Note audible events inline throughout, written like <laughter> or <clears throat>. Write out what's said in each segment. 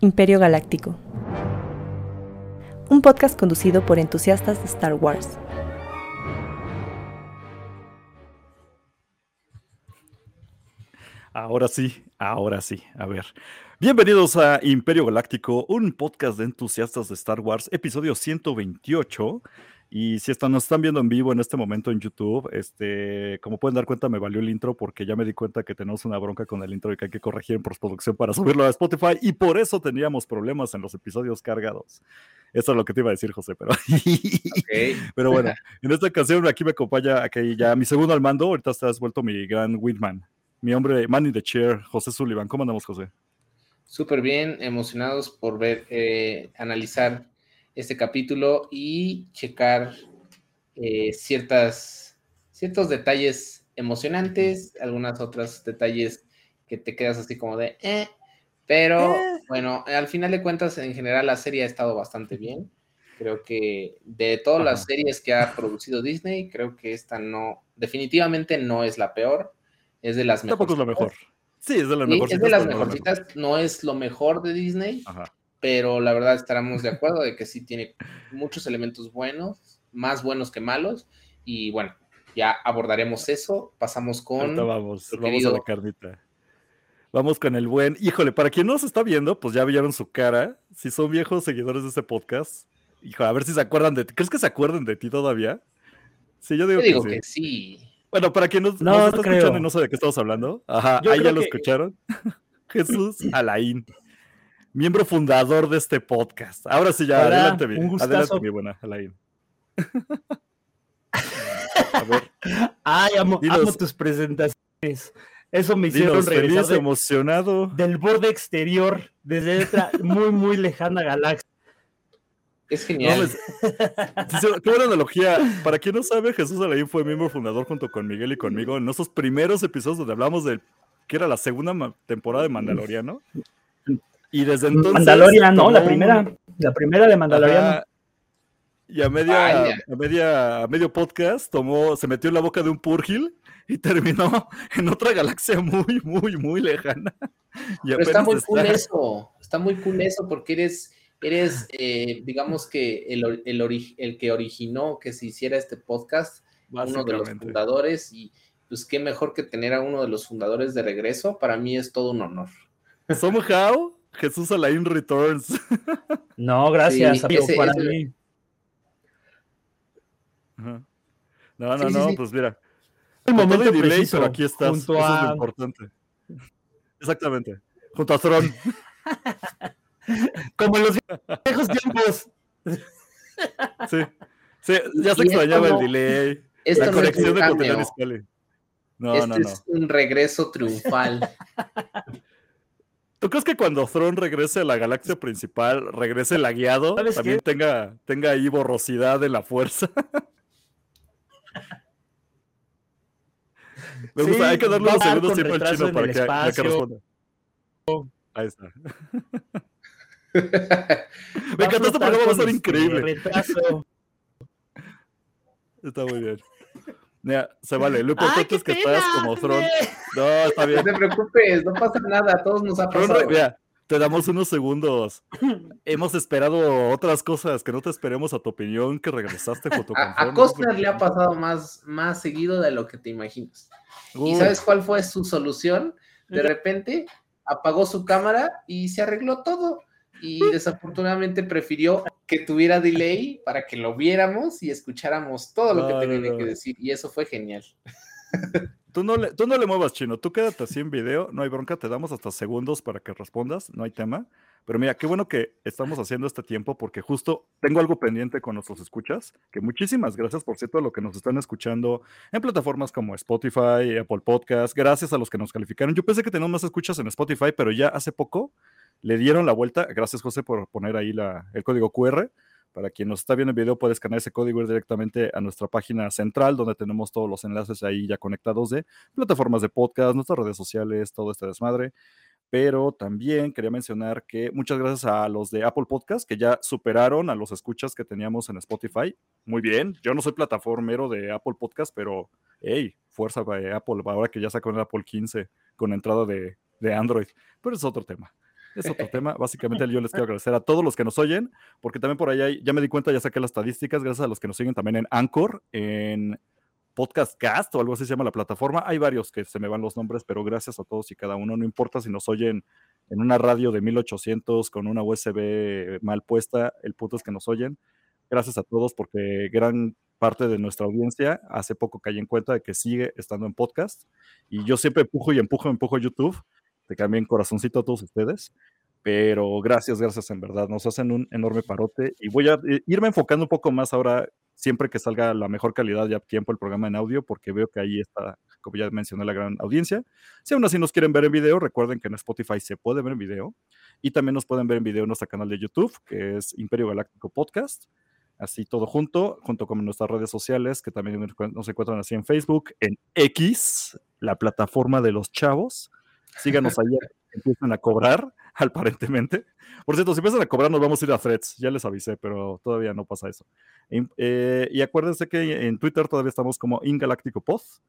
Imperio Galáctico. Un podcast conducido por entusiastas de Star Wars. Ahora sí, ahora sí. A ver. Bienvenidos a Imperio Galáctico, un podcast de entusiastas de Star Wars, episodio 128. Y si están, nos están viendo en vivo en este momento en YouTube, este, como pueden dar cuenta, me valió el intro porque ya me di cuenta que tenemos una bronca con el intro y que hay que corregir en postproducción para <laughs> subirlo a Spotify y por eso teníamos problemas en los episodios cargados. Eso es lo que te iba a decir, José, pero, <laughs> pero bueno, <laughs> en esta ocasión aquí me acompaña aquí ya mi segundo al mando, ahorita has vuelto mi gran Windman, mi hombre man in the chair, José Sullivan. ¿Cómo andamos, José? Súper bien, emocionados por ver, eh, analizar este capítulo y checar eh, ciertas, ciertos detalles emocionantes, algunas otros detalles que te quedas así como de, eh, pero Eh. bueno, al final de cuentas, en general la serie ha estado bastante bien. Creo que de todas las series que ha producido Disney, creo que esta no, definitivamente no es la peor, es de las Tampoco es lo mejor. Sí, es de las Sí, mejores. es de las mejorcitas, no es lo mejor de Disney, Ajá. Pero la verdad estaremos de acuerdo de que sí tiene muchos elementos buenos, más buenos que malos, y bueno, ya abordaremos eso, pasamos con... Ahorita vamos, vamos a querido- la carnita. Vamos con el buen. Híjole, para quien no se está viendo, pues ya vieron su cara. Si son viejos seguidores de este podcast, hijo, a ver si se acuerdan de ti. ¿Crees que se acuerdan de ti todavía? Sí, yo digo, Yo digo que, sí. que sí. Bueno, para quien no, No, nos está no escuchando y no sabe de qué estamos hablando, ajá, Yo ahí ya lo que- escucharon. <laughs> Jesús Alain, miembro fundador de este podcast. Ahora sí, ya, Hola, adelante, mi, un gustazo. adelante, mi buena Alain. a ver, Ay, amo, Dinos. amo tus presentaciones. Eso me hicieron dinos, regresar feliz, de- emocionado. del borde exterior, desde otra muy, muy lejana galaxia. Es No, genial. qué buena analogía. Para quien no sabe, Jesús Alain fue miembro fundador junto con Miguel y conmigo en nuestros primeros episodios donde hablamos de que era la segunda temporada de Mandaloriano. Y desde entonces. Mandalorian, no, la primera, la primera de Mandalorian. Y a media, Vaya. a media, a medio podcast tomó, se metió en la boca de un Purgil y terminó <laughs> en otra galaxia muy, muy, muy lejana. Y Pero está muy cool eso, está muy cool eso porque eres, eres eh, digamos que el, el, ori- el que originó que se hiciera este podcast, uno de los fundadores y pues qué mejor que tener a uno de los fundadores de regreso, para mí es todo un honor. Somehow, Jesús Alain Returns. <laughs> No, gracias, Sí, amigo, ese- para ese- mí. Ajá. No, no, Sí, no, sí. pues mira. El momento delay, preciso, pero aquí estás. junto Eso es lo importante. Exactamente. Junto a Throne. <laughs> Como en los viejos tiempos. <laughs> Sí. Sí, ya se extrañaba el delay. Esto la no es conexión un de Scully. No, este no, no. es un regreso triunfal. ¿Tú crees que cuando Throne regrese a la galaxia principal, regrese lagueado, ¿Sabes también qué? tenga, tenga ahí borrosidad de la fuerza? <laughs> Me Sí, gusta, hay que darle unos segundos siempre al chino en para que, para que responda. Ahí está. <laughs> Me encantó este programa, va a estar increíble. Retraso. <laughs> Está muy bien. Mira, se vale. Lo ¡Ay, importante es que pena! estás como Throne. No, está No bien. te preocupes, no pasa nada, a todos nos ha pasado. mira, te damos unos segundos. <laughs> Hemos esperado otras cosas, que no te esperemos a tu opinión, que regresaste junto con A, a no Costner le ha pasado más, más seguido de lo que te imaginas. ¿Y sabes cuál fue su solución? De repente apagó su cámara y se arregló todo. Y desafortunadamente prefirió que tuviera delay para que lo viéramos y escucháramos todo lo que no, tenía no. que decir. Y eso fue genial. <laughs> Tú no, le, tú no le muevas, chino. Tú quédate así en video. No hay bronca. Te damos hasta segundos para que respondas. No hay tema. Pero mira, qué bueno que estamos haciendo este tiempo porque justo tengo algo pendiente con nuestros escuchas. Que muchísimas gracias, por cierto, a los que nos están escuchando en plataformas como Spotify, Apple Podcast. Gracias a los que nos calificaron. Yo pensé que teníamos más escuchas en Spotify, pero ya hace poco le dieron la vuelta. Gracias, José, por poner ahí el código QR. Para quien nos está viendo en video, puede escanear ese código ir directamente a nuestra página central, donde tenemos todos los enlaces ahí ya conectados de plataformas de podcast, nuestras redes sociales, todo este desmadre. Pero también quería mencionar que muchas gracias a los de Apple Podcast, que ya superaron a los escuchas que teníamos en Spotify. Muy bien, yo no soy plataformero de Apple Podcast, pero hey, fuerza para Apple, ahora que ya sacó el Apple 15 con entrada de, de Android. Pero es otro tema. Es otro <laughs> tema. Básicamente yo les quiero agradecer a todos los que nos oyen, porque también por ahí ya me di cuenta, ya saqué las estadísticas, gracias a los que nos siguen también en Anchor, en Podcast Cast o algo así se llama la plataforma. Hay varios que se me van los nombres, pero gracias a todos y cada uno. No importa si nos oyen en una radio de 1800 con una USB mal puesta, el punto es que nos oyen. Gracias a todos porque gran parte de nuestra audiencia hace poco caí en cuenta de que sigue estando en podcast y yo siempre empujo y empujo, empujo YouTube. Te cambien corazoncito a todos ustedes. Pero gracias, gracias en verdad. Nos hacen un enorme parote y voy a eh, irme enfocando un poco más ahora, siempre que salga la mejor calidad ya tiempo el programa en audio, porque veo que ahí está, como ya mencioné, la gran audiencia. Si aún así nos quieren ver en video, recuerden que en Spotify se puede ver en video y también nos pueden ver en video en nuestro canal de YouTube, que es Imperio Galáctico Podcast así todo junto, junto con nuestras redes sociales, que también nos encuentran así en Facebook, en X, la plataforma de los chavos. Síganos ahí, empiezan a cobrar, <laughs> aparentemente. Por cierto, si empiezan a cobrar, nos vamos a ir a threads, ya les avisé, pero todavía no pasa eso. Eh, y acuérdense que en Twitter todavía estamos como Ingaláctico Post.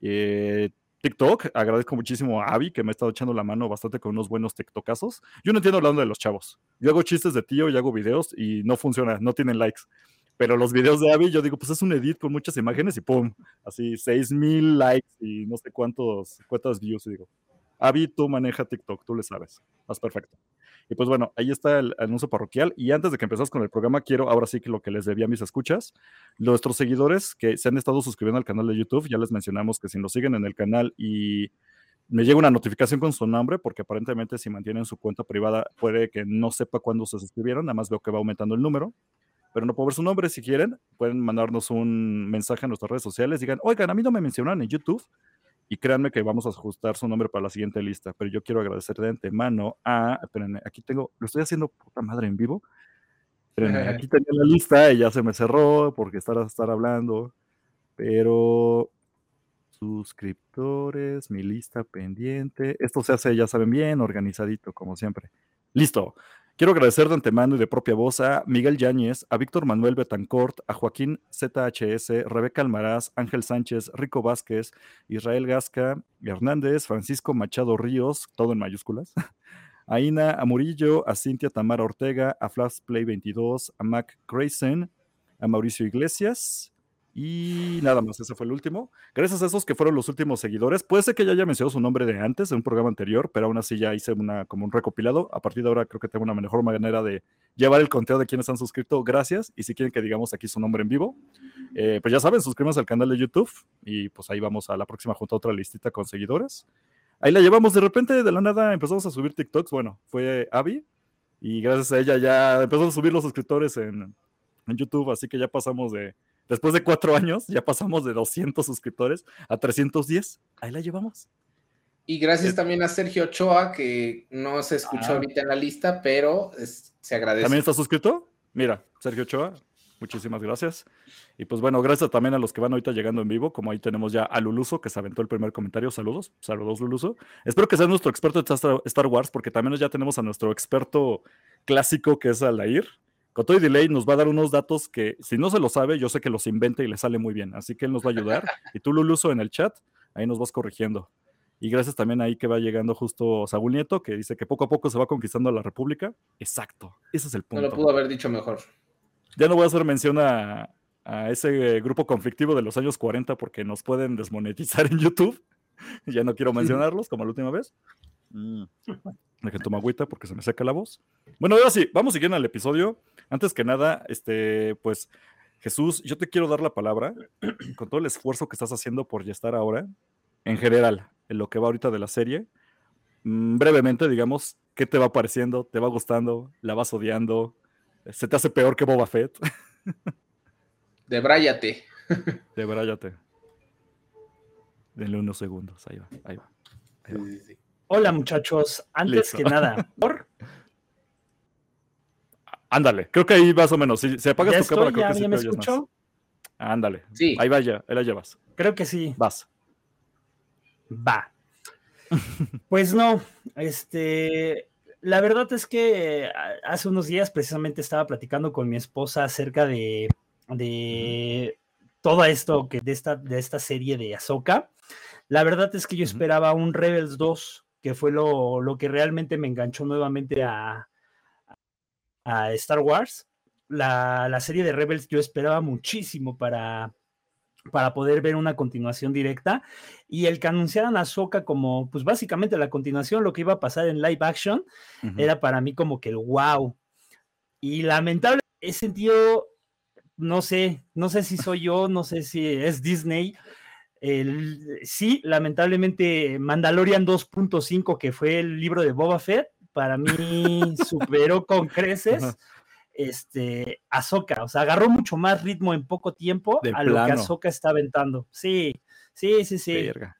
Eh, TikTok, agradezco muchísimo a Avi que me ha estado echando la mano bastante con unos buenos TikTokazos. Yo no entiendo hablando de los chavos. Yo hago chistes de tío y hago videos y no funciona, no tienen likes. Pero los videos de Avi, yo digo, pues es un edit con muchas imágenes y pum, así 6 mil likes y no sé cuántos, cuántas views. Digo, Avi, tú maneja TikTok, tú le sabes. Más perfecto. Y pues bueno, ahí está el anuncio parroquial. Y antes de que empezás con el programa, quiero ahora sí que lo que les debía a mis escuchas, nuestros seguidores que se han estado suscribiendo al canal de YouTube, ya les mencionamos que si nos siguen en el canal y me llega una notificación con su nombre, porque aparentemente si mantienen su cuenta privada puede que no sepa cuándo se suscribieron, nada más veo que va aumentando el número, pero no puedo ver su nombre. Si quieren, pueden mandarnos un mensaje a nuestras redes sociales, digan, oigan, a mí no me mencionan en YouTube, y créanme que vamos a ajustar su nombre para la siguiente lista, pero yo quiero agradecer de antemano a, espérenme, aquí tengo, lo estoy haciendo puta madre en vivo, espérenme, aquí <laughs> tenía la lista y ya se me cerró porque estar, estar hablando, pero suscriptores, mi lista pendiente, esto se hace, ya saben bien, organizadito como siempre. Listo, Quiero agradecer de antemano y de propia voz a Miguel Yáñez, a Víctor Manuel Betancourt, a Joaquín ZHS, Rebeca Almaraz, Ángel Sánchez, Rico Vázquez, Israel Gasca, Hernández, Francisco Machado Ríos, todo en mayúsculas, <laughs> a Ina Amurillo, a Cintia Tamara Ortega, a Flash Play 22, a Mac Grayson, a Mauricio Iglesias, y nada más, ese fue el último. Gracias a esos que fueron los últimos seguidores. Puede ser que ya haya mencionado su nombre de antes, de un programa anterior, pero aún así ya hice una, como un recopilado. A partir de ahora creo que tengo una mejor manera de llevar el conteo de quienes han suscrito. Gracias. Y si quieren que digamos aquí su nombre en vivo, eh, pues ya saben, suscríbanse al canal de YouTube y pues ahí vamos a la próxima junto a otra listita con seguidores. Ahí la llevamos. De repente, de la nada, empezamos a subir TikToks. Bueno, fue Abby y gracias a ella ya empezó a subir los suscriptores en, en YouTube. Así que ya pasamos de Después de cuatro años, ya pasamos de 200 suscriptores a 310. Ahí la llevamos. Y gracias también a Sergio Ochoa, que no se escuchó Ah. ahorita en la lista, pero es- se agradece. ¿También está suscrito? Mira, Sergio Ochoa, muchísimas gracias. Y pues bueno, gracias también a los que van ahorita llegando en vivo, como ahí tenemos ya a Luluso, que se aventó el primer comentario. Saludos, saludos Luluso. Espero que sea nuestro experto de Star- Wars, porque también ya tenemos a nuestro experto clásico, que es Aldair. Con todo y delay nos va a dar unos datos que, si no se lo sabe, yo sé que los inventa y le sale muy bien. Así que él nos va a ayudar. <laughs> Y tú, Luluso, en el chat, ahí nos vas corrigiendo. Y gracias también ahí que va llegando justo Saúl Nieto, que dice que poco a poco se va conquistando la República. Exacto, ese es el no punto. lo pudo haber dicho mejor. Ya no voy a hacer mención a, a ese grupo conflictivo de los años 40 porque nos pueden desmonetizar en YouTube. <laughs> ya no quiero mencionarlos como la última vez. Mm. Dejen tomar agüita porque se me seca la voz. Bueno, ahora sí, vamos siguiendo al episodio. Antes que nada, este, pues, Jesús, yo te quiero dar la palabra con todo el esfuerzo que estás haciendo por ya estar ahora, en general, en lo que va ahorita de la serie. Mm, brevemente, digamos, ¿qué te va pareciendo? ¿Te va gustando? ¿La vas odiando? ¿Se te hace peor que Boba Fett? Debráyate. De bráyate. Denle unos segundos. Ahí va, ahí va. ahí va. Hola muchachos, antes Listo. que nada, <laughs> por Ándale, creo que ahí más o menos. Si, si apagas ¿ya tu cámara, creo ¿Ya, que sí ya te me oyes más. escuchó? Ándale. Sí. Ahí va ya, ahí la llevas. Creo que sí. Vas. Va. Pues no, este, la verdad es que eh, hace unos días precisamente estaba platicando con mi esposa acerca de, de todo esto que de esta, de esta serie de Ahsoka. La verdad es que yo esperaba un Rebels 2 que fue lo, lo que realmente me enganchó nuevamente a, a Star Wars. La, la, serie de Rebels yo esperaba muchísimo para, para poder ver una continuación directa y el que anunciaran a Soka como pues básicamente la continuación lo que iba a pasar en live action uh -huh. era para mí como que el wow y lamentable he sentido no sé no sé si soy yo no sé si es Disney el, sí lamentablemente Mandalorian 2.5 que fue el libro de Boba Fett para mí <laughs> superó con creces uh -huh este, Ahsoka, o sea, agarró mucho más ritmo en poco tiempo de a plano. lo que Ahsoka está aventando. Sí, sí, sí, sí. Verga.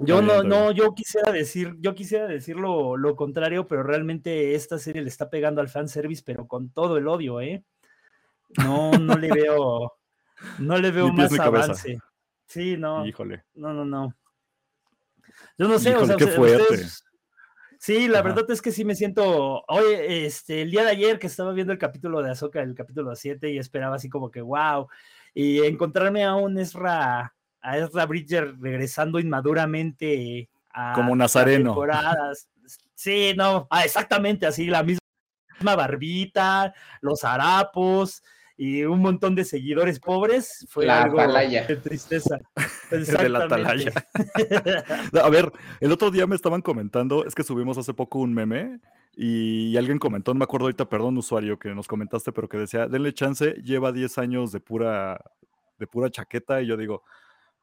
Yo no, no, yo quisiera decir, yo quisiera decir lo, lo, contrario, pero realmente esta serie le está pegando al fanservice, pero con todo el odio, ¿eh? No, no le veo, no le <laughs> veo más avance. Sí, no. Híjole. No, no, no. Yo no sé, Híjole, o sea, qué fuerte. Ustedes, Sí, la Ajá. verdad es que sí me siento. Oye, este, el día de ayer que estaba viendo el capítulo de Azoka, el capítulo 7, y esperaba así como que wow. Y encontrarme a un Ezra, a Ezra Bridger regresando inmaduramente a como Nazareno. temporadas. Sí, no, ah, exactamente así, la misma barbita, los harapos y un montón de seguidores pobres. Fue la algo atalaya. de tristeza. <laughs> de la atalaya. a ver, el otro día me estaban comentando, es que subimos hace poco un meme y alguien comentó, no me acuerdo ahorita, perdón, usuario, que nos comentaste, pero que decía, denle chance, lleva 10 años de pura, de pura chaqueta y yo digo,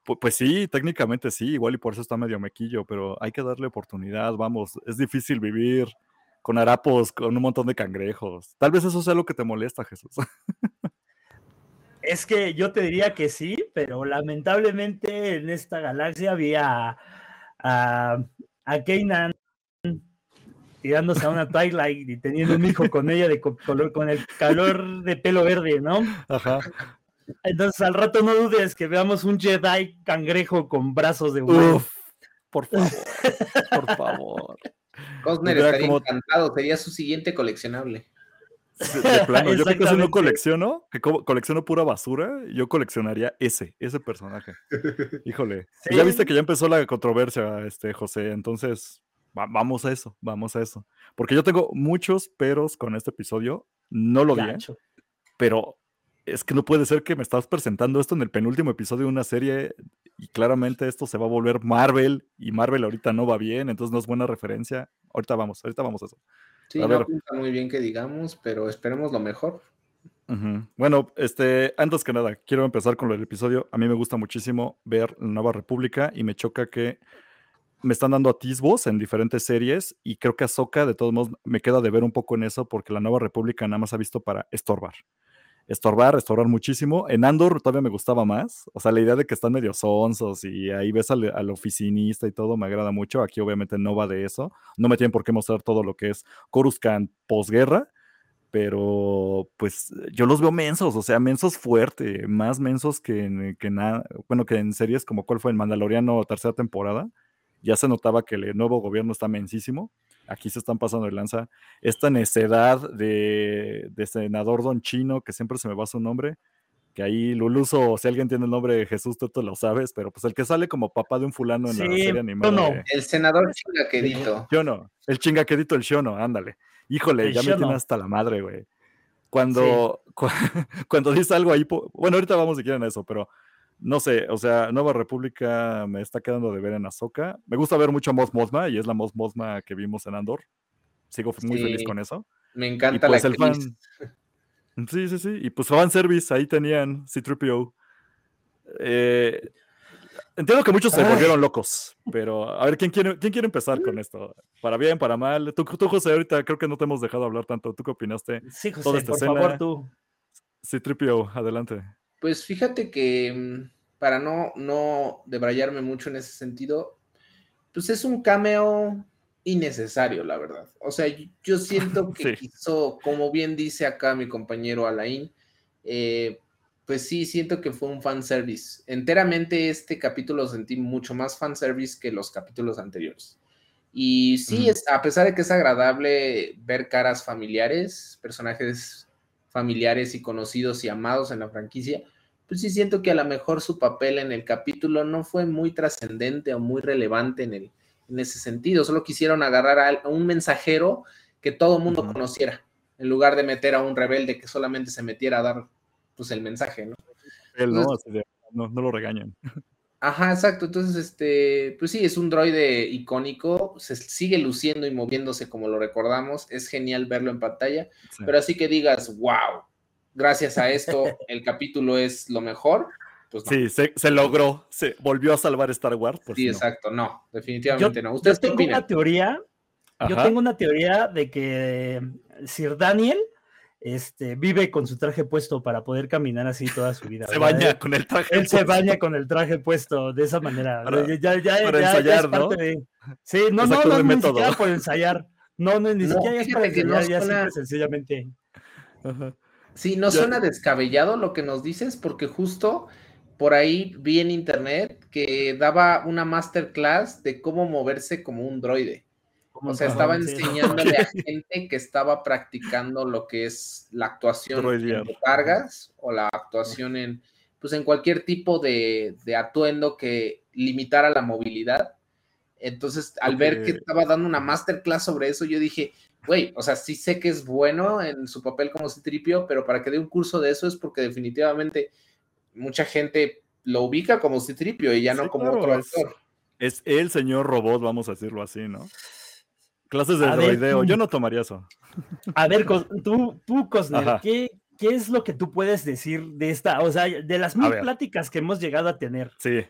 pues, pues sí, técnicamente sí, igual y por eso está medio mequillo, pero hay que darle oportunidad, vamos, es difícil vivir con harapos, con un montón de cangrejos. Tal vez eso sea lo que te molesta, Jesús. <laughs> Es que yo te diría que sí, pero lamentablemente en esta galaxia había a, a Kanan tirándose a una Twilight y teniendo un hijo con ella de color, con el calor de pelo verde, ¿no? Ajá. Entonces al rato no dudes que veamos un Jedi cangrejo con brazos de huevo. Uf, por favor, <laughs> por favor. Cosner estaría como... encantado, sería su siguiente coleccionable. De, plano, yo que casi no colecciono, que co colecciono pura basura, yo coleccionaría ese, ese personaje. Híjole. ¿Sí? Ya viste que ya empezó la controversia, este, José, entonces va vamos a eso, vamos a eso. Porque yo tengo muchos peros con este episodio, no lo vi, ¿eh? pero es que no puede ser que me estás presentando esto en el penúltimo episodio de una serie y claramente esto se va a volver Marvel y Marvel ahorita no va bien, entonces no es buena referencia. Ahorita vamos, ahorita vamos a eso. Sí, a no ver. muy bien que digamos, pero esperemos lo mejor. Uh -huh. Bueno, este, antes que nada, quiero empezar con el episodio. A mí me gusta muchísimo ver la Nueva República y me choca que me están dando atisbos en diferentes series y creo que Ahsoka, de todos modos, me queda de ver un poco en eso porque la Nueva República nada más ha visto para estorbar estorbar, estorbar muchísimo. En Andor todavía me gustaba más. O sea, la idea de que están medio sonsos y ahí ves al, al, oficinista y todo me agrada mucho. Aquí obviamente no va de eso. No me tienen por qué mostrar todo lo que es Coruscant posguerra. Pero pues yo los veo mensos, o sea, mensos fuerte, más mensos que en, que nada, bueno, que en series como cuál fue el Mandaloriano tercera temporada, ya se notaba que el nuevo gobierno está mensísimo aquí se están pasando de lanza, esta necedad de, de, senador don chino, que siempre se me va su nombre, que ahí Luluso, si alguien tiene el nombre de Jesús, tú te lo sabes, pero pues el que sale como papá de un fulano en sí, la serie animada. No, de... El senador chingaquedito. Yo no, el chingaquedito, el Shono, ándale. Híjole, el ya shono. me tiene hasta la madre, güey. Cuando, sí. <laughs> cu cuando dice algo ahí, bueno, ahorita vamos si quieren a eso, pero no sé, o sea, Nueva República me está quedando de ver en Azoka. Me gusta ver mucho a Moz Mothma y es la Moz Mothma que vimos en Andor. Sigo muy sí, feliz con eso. Me encanta pues, la el fan. Sí, sí, sí. Y pues fan service, ahí tenían C-3PO. Eh, entiendo que muchos se volvieron locos, pero a ver, ¿quién quiere, ¿quién quiere empezar con esto? Para bien, para mal. Tú, tú, José, ahorita creo que no te hemos dejado hablar tanto. ¿Tú qué opinaste? Sí, José, Toda esta por escena? favor, tú. C-3PO, adelante. Pues fíjate que mm, para no, no debrayarme mucho en ese sentido, pues es un cameo innecesario, la verdad. O sea, yo siento <laughs> que sí. quiso, como bien dice acá mi compañero Alain, eh, pues sí, siento que fue un fanservice. Enteramente este capítulo sentí mucho más fanservice que los capítulos anteriores. Y sí, es, a pesar de que es agradable ver caras familiares, personajes familiares y conocidos y amados en la franquicia, pues sí siento que a lo mejor su papel en el capítulo no fue muy trascendente o muy relevante en el, en ese sentido, solo quisieron agarrar a un mensajero que todo el mundo conociera, en lugar de meter a un rebelde que solamente se metiera a dar pues el mensaje, ¿no? no, no, lo regañan. <laughs> Ajá, exacto. Entonces, este, pues sí, es un droide icónico, se sigue luciendo y moviéndose como lo recordamos, es genial verlo en pantalla, pero así que digas, wow, gracias a esto el capítulo es lo mejor. Pues Sí, se, logró, se volvió a salvar Star Wars. sí, exacto, no, definitivamente no. ¿Ustedes yo tengo una teoría, yo tengo una teoría de que Sir Daniel este, vive con su traje puesto para poder caminar así toda su vida. Se baña con el traje Él se baña con el traje puesto de esa manera. ya, ya, para ensayar, ¿no? Sí, no, no, no, ni siquiera por ensayar. No, no ni siquiera es para ensayar, ya suena... sencillamente. Sí, no suena descabellado lo que nos dices, porque justo por ahí vi en internet que daba una masterclass de cómo moverse como un droide. O sea, estaba enseñándole a gente que estaba practicando lo que es la actuación en cargas o la actuación en, pues en cualquier tipo de, atuendo que limitara la movilidad. Entonces, al ver que estaba dando una masterclass sobre eso, yo dije, güey, o sea, sí sé que es bueno en su papel como Citripio, pero para que dé un curso de eso es porque definitivamente mucha gente lo ubica como Citripio y ya no como otro actor. Es el señor robot, vamos a decirlo así, ¿no? Clases de droideo, yo no tomaría eso. A ver, tú, tú Cosner, ¿qué, es lo que tú puedes decir de esta, o sea, de las mil pláticas que hemos llegado a tener? Sí.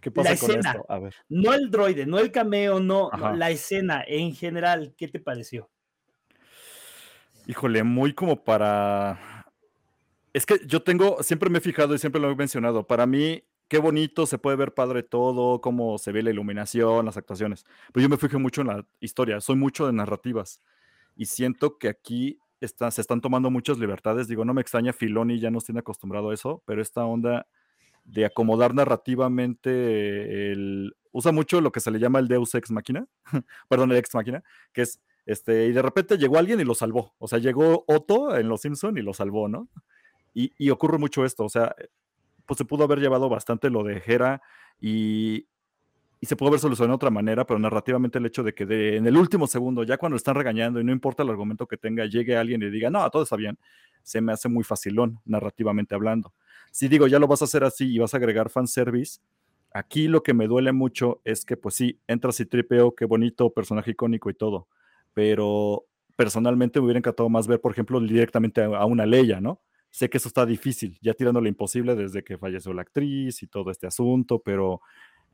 ¿Qué pasa con esto? A ver. No el droide, no el cameo, no, la escena en general, ¿qué te pareció? Híjole, muy como para. Es que yo tengo, siempre me he fijado y siempre lo he mencionado. Para mí, qué bonito, se puede ver padre todo, cómo se ve la iluminación, las actuaciones. Pero yo me fijo mucho en la historia, soy mucho de narrativas y siento que aquí está, se están tomando muchas libertades. Digo, no me extraña, Filoni ya nos tiene acostumbrado a eso, pero esta onda de acomodar narrativamente, usa mucho lo que se le llama el Deus Ex Máquina, <laughs> perdón, el Ex Máquina, que es, este, y de repente llegó alguien y lo salvó. O sea, llegó Otto en Los Simpson y lo salvó, ¿no? Y, y ocurre mucho esto, o sea, pues se pudo haber llevado bastante lo de Hera y, se pudo haber solucionado de otra manera, pero narrativamente el hecho de que en el último segundo, ya cuando están regañando y no importa el argumento que tenga, llegue alguien y diga, no, todo está bien, se me hace muy facilón narrativamente hablando. Si digo, ya lo vas a hacer así y vas a agregar fanservice, aquí lo que me duele mucho es que, pues sí, entras y tripeo, qué bonito, personaje icónico y todo, pero personalmente me hubiera encantado más ver, por ejemplo, directamente a, a una Leia, ¿no? Sé que eso está difícil, ya tirando lo imposible desde que falleció la actriz y todo este asunto, pero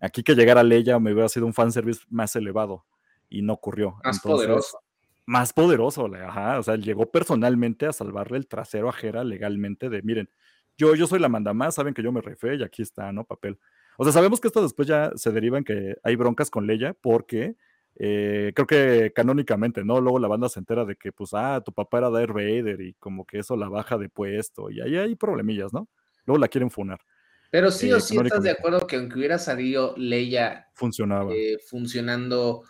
aquí que llegara Leia me hubiera sido un fanservice más elevado y no ocurrió. Más poderoso. Más poderoso, ajá, o sea, llegó personalmente a salvarle el trasero a Jera legalmente de, miren, yo, yo soy la manda más, saben que yo me refé y aquí está, ¿no? Papel. O sea, sabemos que esto después ya se deriva en que hay broncas con Leia porque eh, creo que canónicamente, ¿no? Luego la banda se entera de que, pues, ah, tu papá era Darth Vader y como que eso la baja de puesto y ahí hay problemillas, ¿no? Luego la quieren funar. Pero sí o eh, sí estás de acuerdo que aunque hubiera salido Leia funcionaba. Eh, funcionando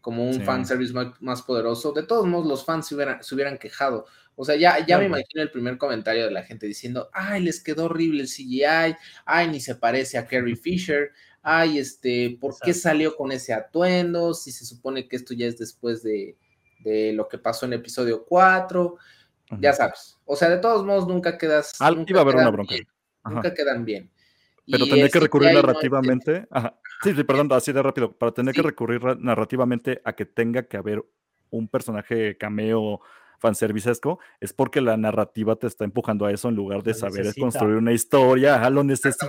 como un fanservice más, más, poderoso, de todos modos los fans se hubieran, se hubieran quejado. O sea, ya, ya me imagino el primer comentario de la gente diciendo, ay, les quedó horrible el CGI, ay, ni se parece a Carrie <laughs> Fisher, ay, este, ¿por qué salió con ese atuendo? Si se supone que esto ya es después de, lo que pasó en episodio 4, ya sabes. O sea, de todos modos, nunca quedas. nunca iba a haber una bronca. nunca quedan bien. Pero tendría que recurrir narrativamente. Sí, sí, perdón, así de rápido. Para tener que recurrir narrativamente a que tenga que haber un personaje cameo fanservicesco, es porque la narrativa te está empujando a eso en lugar de saber construir una historia. Ajá, lo necesitas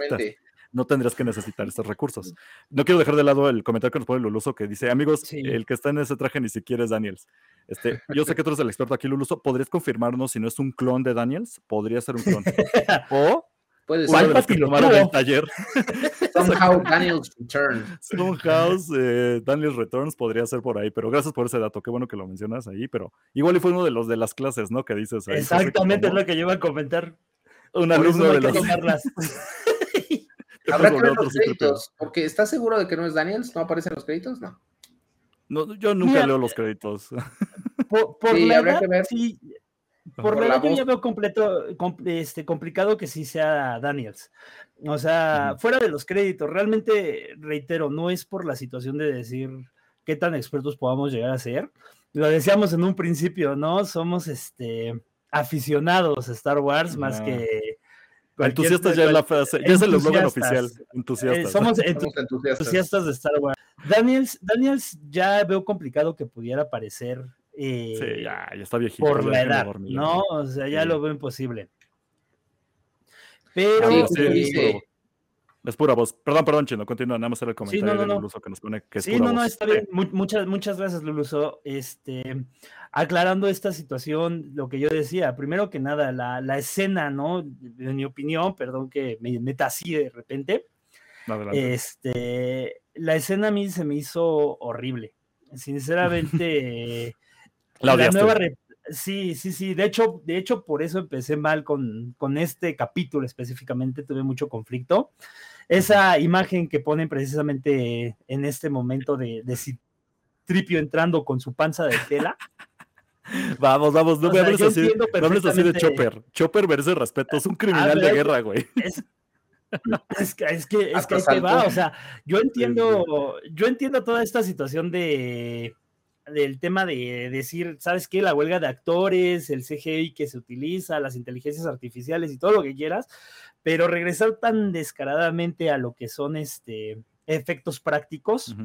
no tendrías que necesitar estos recursos. No quiero dejar de lado el comentario que nos pone Luluso que dice, amigos, el que está en ese traje ni siquiera es Daniels. Este, yo sé que tú eres el experto aquí, Luluso. ¿Podrías confirmarnos si no es un clon de Daniels? Podría ser un clon. <laughs> o Puede ser. que tomaron el taller. <laughs> Somehow Daniels Returns. Somehow eh, Daniels Returns podría ser por ahí, pero gracias por ese dato. Qué bueno que lo mencionas ahí, pero igual y fue uno de los de las clases, ¿no? Que dices ahí. Exactamente es lo que yo iba a comentar. Un alumno de las. <laughs> <laughs> Habrá que ver los créditos, porque ¿estás seguro de que no es Daniels? ¿No aparecen los créditos? No. no yo nunca leo los créditos. Por, la edad, sí, por, la, edad yo ya veo completo, este, complicado que sí sea Daniels. O sea, fuera de los créditos, realmente, reitero, no es por la situación de decir qué tan expertos podamos llegar a ser. Lo decíamos en un principio, ¿no? Somos este aficionados a Star Wars más que entusiastas ya es la frase, ya es el eslogan oficial. Entusiastas. Eh, somos, <laughs> entusiastas. de Star Wars. Daniels, Daniels ya veo complicado que pudiera aparecer. Eh, sí, ya, ya, está viejito. Por la edad, ¿no? O sea, ya lo veo imposible. Pero sí, es pura voz. Perdón, perdón, Chino, continúa. Nada más era el comentario de Luluso que nos pone que es Sí, no, no, está bien. Muchas, muchas gracias, Luluso. Este, aclarando esta situación, lo que yo decía, primero que nada, la, la escena, ¿no? En mi opinión, perdón que me meta así de repente. Este, la escena a mí se me hizo horrible. Sinceramente, la, la nueva Sí, sí, sí. De hecho, de hecho, por eso empecé mal con, con este capítulo específicamente. Tuve mucho conflicto esa imagen que ponen precisamente en este momento de, de Citripio entrando con su panza de tela. <laughs> Vamos, vamos, no me hables así, así de Chopper. Chopper merece respeto, es un criminal de guerra, güey. Es, que, es que, es que va, o sea, yo entiendo, yo entiendo toda esta situación de del tema de decir, ¿sabes qué? La huelga de actores, el CGI que se utiliza, las inteligencias artificiales y todo lo que quieras, pero regresar tan descaradamente a lo que son este, efectos prácticos,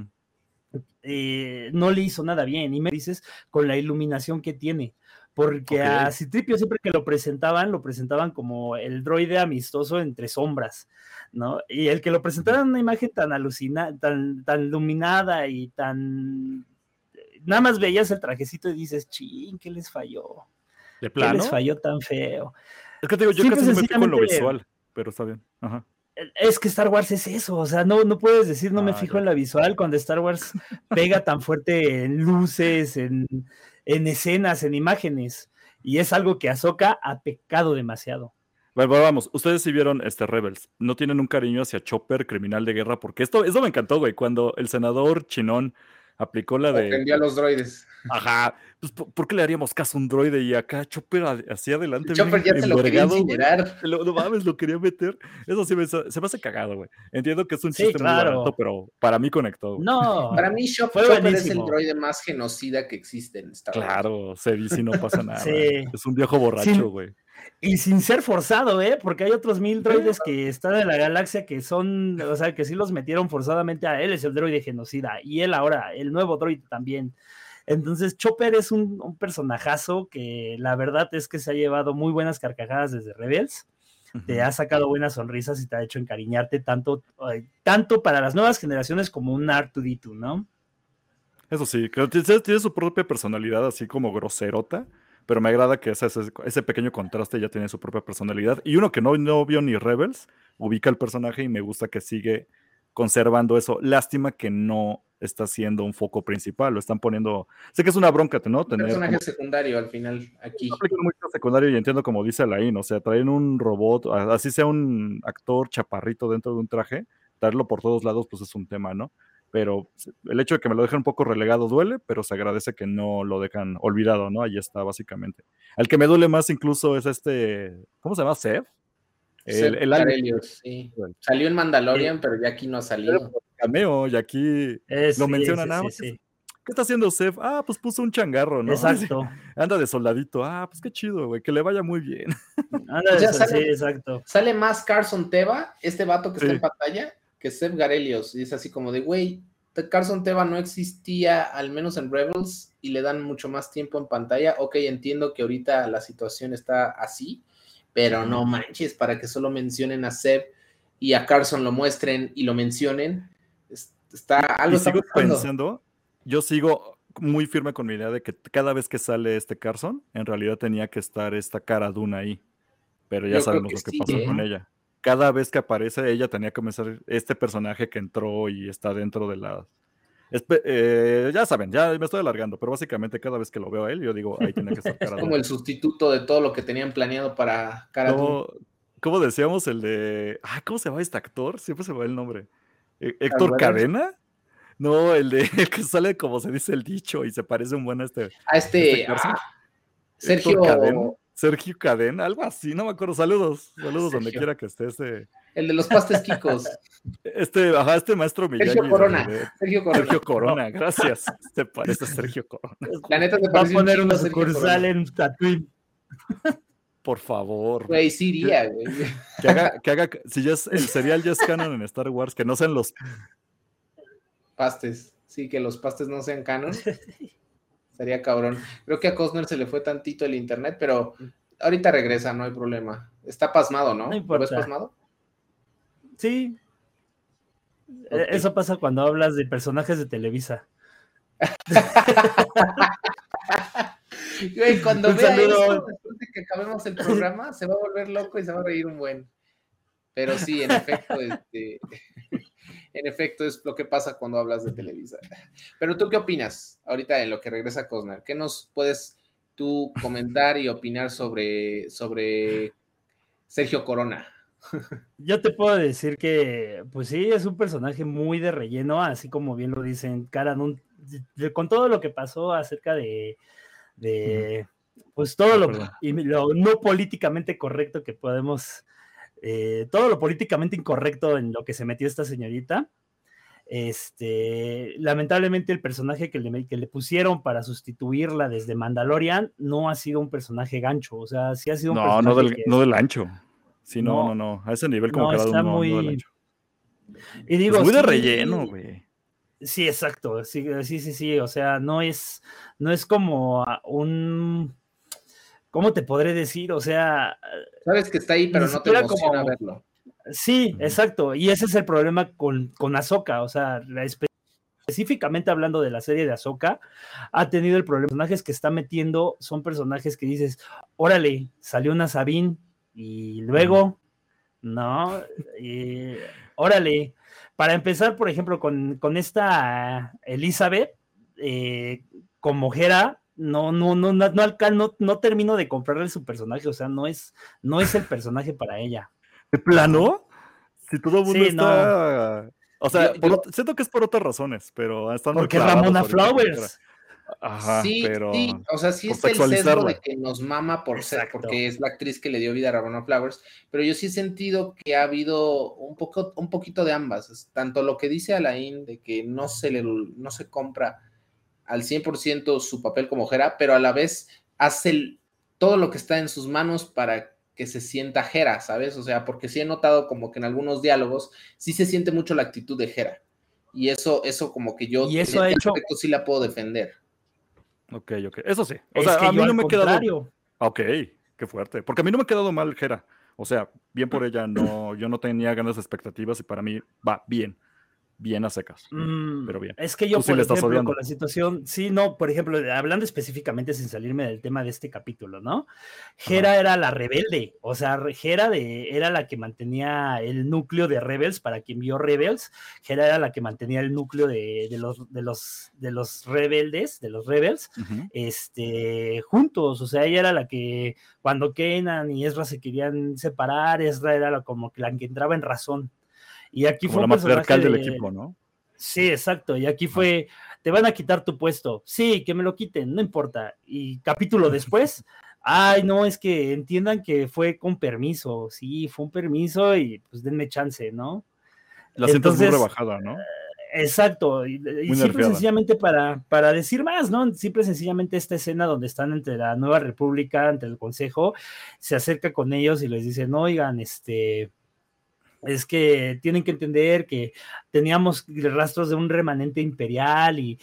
eh, no le hizo nada bien. Y me dices con la iluminación que tiene. Porque a Citripio siempre que lo presentaban, lo presentaban como el droide amistoso entre sombras, ¿no? Y el que lo presentara en una imagen tan alucinada, tan, tan iluminada y tan... Nada más veías el trajecito y dices, ching, ¿qué les falló? ¿De plano? ¿Qué les falló tan feo? Es que te digo, yo casi no me fijo en lo visual pero está bien. Es que Star Wars es eso, o sea, no, no puedes decir no me ah, fijo en la visual cuando Star Wars <laughs> pega tan fuerte en luces, en, escenas, en imágenes, y es algo que Ahsoka ha pecado demasiado. Bueno, vamos, ustedes sí vieron este Rebels, no tienen un cariño hacia Chopper, criminal de guerra, porque esto, esto me encantó, güey, cuando el senador Chinón aplicó la de. Ofendió a los droides. Ajá. Pues, ¿por, qué le haríamos caso a un droide? Y acá Chopper hacia adelante. Chopper ya se lo quería incinerar. no mames, lo quería meter. Eso sí me, se me hace cagado, güey. Entiendo que es un chiste muy barato, pero para mí conectó. No. Para mí, Chopper, es el droide más genocida que existe en esta Claro, se dice y no pasa nada. sí. Es un viejo borracho, güey. Y sin ser forzado, ¿eh? Porque hay otros mil droides que están en la galaxia que son, o sea, que sí los metieron forzadamente a él, es el droide genocida. Y él ahora, el nuevo droide también. Entonces, Chopper es un, personajazo que la verdad es que se ha llevado muy buenas carcajadas desde Rebels. Te ha sacado buenas sonrisas y te ha hecho encariñarte tanto, tanto para las nuevas generaciones como un R2D2, ¿no? Eso sí, que tiene su propia personalidad así como groserota pero me agrada que ese, ese, pequeño contraste ya tiene su propia personalidad. Y uno que no, no vio ni Rebels, ubica el personaje y me gusta que sigue conservando eso. Lástima que no está siendo un foco principal, lo están poniendo. Sé que es una bronca, ¿no? Tener personaje secundario al final aquí. Mucho secundario y entiendo como dice Alain, o sea, traen un robot, así sea un actor chaparrito dentro de un traje, traerlo por todos lados, pues es un tema, ¿no? Pero el hecho de que me lo dejen un poco relegado duele, pero se agradece que no lo dejan olvidado, ¿no? Ahí está, básicamente. El que me duele más incluso es este, ¿cómo se llama? Seth. El, el sí. Salió en Mandalorian, pero ya aquí no ha salido. Cameo, y aquí lo menciona nada más. ¿Qué está haciendo Seth? Ah, pues puso un changarro, ¿no? Exacto. <laughs> Anda de soldadito. Ah, pues qué chido, güey. Que le vaya muy bien. Anda <laughs> de sale, sí, exacto. Sale más Carson Teva, este vato que está en pantalla, que Seth Garelios. Y es así como de, güey, Carson Teva no existía, al menos en Rebels, y le dan mucho más tiempo en pantalla. Ok, entiendo que ahorita la situación está así, pero no manches, para que solo mencionen a Seb y a Carson lo muestren y lo mencionen, está algo. Y sigo pensando, yo sigo muy firme con mi idea de que cada vez que sale este Carson, en realidad tenía que estar esta cara Duna ahí. Pero ya sabemos lo que pasó con ¿eh? ella cada vez que aparece ella tenía que comenzar este personaje que entró y está dentro de la... Eh, ya saben, ya me estoy alargando, pero básicamente cada vez que lo veo a él, yo digo, ahí tiene que estar <laughs> Es como el sustituto de todo lo que tenían planeado para Cara ¿Cómo, decíamos el de... Ah, ¿Cómo se llama este actor? Siempre se va el nombre. ¿E-, ¿Héctor Cadena? No, el de <laughs> el que sale como se dice el dicho y se parece un buen a este. A este... Ah, Sergio... Sergio Cadena, algo así, no me acuerdo. Saludos, saludos donde quiera que esté este. El de los pastes Kikos. <laughs> Este, ajá, este maestro Miyagi. Sergio Corona. Sergio Corona. Sergio Corona, gracias. Te parece Sergio Corona. <laughs> La neta te Va a poner una sucursal en Tatooine. Por favor. Güey, sí iría, güey. <laughs> Que haga, que haga, si ya es, el serial ya es canon en Star Wars, que no sean los pastes. Sí, que los pastes no sean canon. Sería cabrón. Creo que a Cosner se le fue tantito el internet, pero ahorita regresa, no hay problema. Está pasmado, ¿no? No ¿Lo ves pasmado? Sí. E, eso pasa cuando hablas de personajes de Televisa. <laughs> cuando vea eso, después de que acabemos el programa, se va a volver loco y se va a reír un buen. Pero sí, en efecto, este, en efecto es lo que pasa cuando hablas de Televisa. <laughs> Pero tú qué opinas ahorita en lo que regresa Cosner? ¿Qué nos puedes tú comentar y opinar sobre, sobre Sergio Corona? <laughs> Yo te puedo decir que, pues sí, es un personaje muy de relleno, así como bien lo dicen, cara, con todo lo que pasó acerca de, de pues todo lo, lo, no políticamente correcto que podemos eh, todo lo políticamente incorrecto en lo que se metió esta señorita. Este, lamentablemente el personaje que le, que le pusieron para sustituirla desde Mandalorian no ha sido un personaje gancho, o sea, sí ha sido un no, no del, no del ancho. Sí, no, no, no, a ese nivel como no, está muy... No del Y digo, es muy de relleno, güey. Sí, exacto, sí, sí, sí, sí, o sea, no es, no es como un ¿cómo te podré decir? O sea... Sabes que está ahí, pero no te emociona verlo. Sí, exacto. Y ese es el problema con, con Ahsoka. O sea, específicamente hablando de la serie de Ahsoka, ha tenido el problema. Los personajes que está metiendo son personajes que dices, órale, salió una Sabine y luego, ¿no? Y, órale. Para empezar, por ejemplo, con, con esta Elizabeth, eh, como Hera, no, no, no, no, no, no, termino de comprarle su personaje, o sea, no es, no es el personaje para ella. ¿De plano? Si todo el mundo está. O sea, siento que es por otras razones, pero están Porque Ramona Flowers. Ajá, sí, pero sí, o sea, sí es el sesgo de que nos mama por ser, porque es la actriz que le dio vida a Ramona Flowers, pero yo sí he sentido que ha habido un poco, un poquito de ambas, tanto lo que dice Alain de que no se le, no se compra al 100% su papel como Jera, pero a la vez hace todo lo que está en sus manos para que se sienta Jera, ¿sabes? O sea, porque sí he notado como que en algunos diálogos sí se siente mucho la actitud de Jera. Y eso, eso como que yo y eso ha hecho... sí la puedo defender. Ok, ok. Eso sí. O sea, a mí no me ha quedado. Ok, qué fuerte. Porque a mí no me ha quedado mal Jera. O sea, bien por ella, no, yo no tenía de expectativas y para mí va bien bien a secas, mm, pero bien. Es que yo, por ejemplo, con la situación, sí, no, por ejemplo, hablando específicamente sin salirme del tema de este capítulo, ¿no? Jera era la rebelde, o sea, Jera de, era la que mantenía el núcleo de Rebels, para quien vio Rebels, Jera era la que mantenía el núcleo de, los, de, los, de los rebeldes, de los Rebels, este, juntos, o sea, ella era la que cuando Kenan y Ezra se querían separar, Ezra era la, como que la que entraba en razón. Y aquí fue un personaje del equipo, ¿no? Sí, exacto. Y aquí fue, te van a quitar tu puesto. Sí, que me lo quiten, no importa. Y capítulo después, <laughs> ay, no, es que entiendan que fue con permiso. Sí, fue un permiso y pues denme chance, ¿no? La siento muy rebajada, ¿no? Exacto, y, simple sencillamente para, para decir más, ¿no? Simple sencillamente esta escena donde están entre la Nueva República, entre el Consejo, se acerca con ellos y les dice, no, oigan, este, es que tienen que entender que teníamos rastros de un remanente imperial y,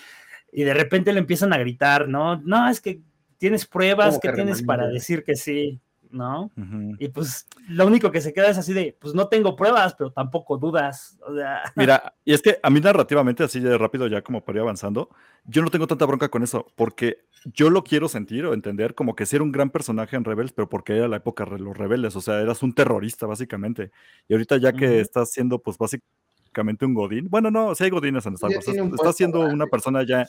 de repente le empiezan a gritar, ¿no? No, es que tienes pruebas, que tienes para decir que sí? ¿No? Y pues lo único que se queda es así de, pues no tengo pruebas, pero tampoco dudas. <laughs> Mira, y es que a mí narrativamente, así de rápido ya como para ir avanzando, yo no tengo tanta bronca con eso, porque yo lo quiero sentir o entender como que si era un gran personaje en Rebels, pero porque era la época de los rebeldes, o sea, eras un terrorista básicamente. Y ahorita ya que estás siendo pues básicamente un godín, bueno, no, si hay godines en Star Wars, estás siendo una persona ya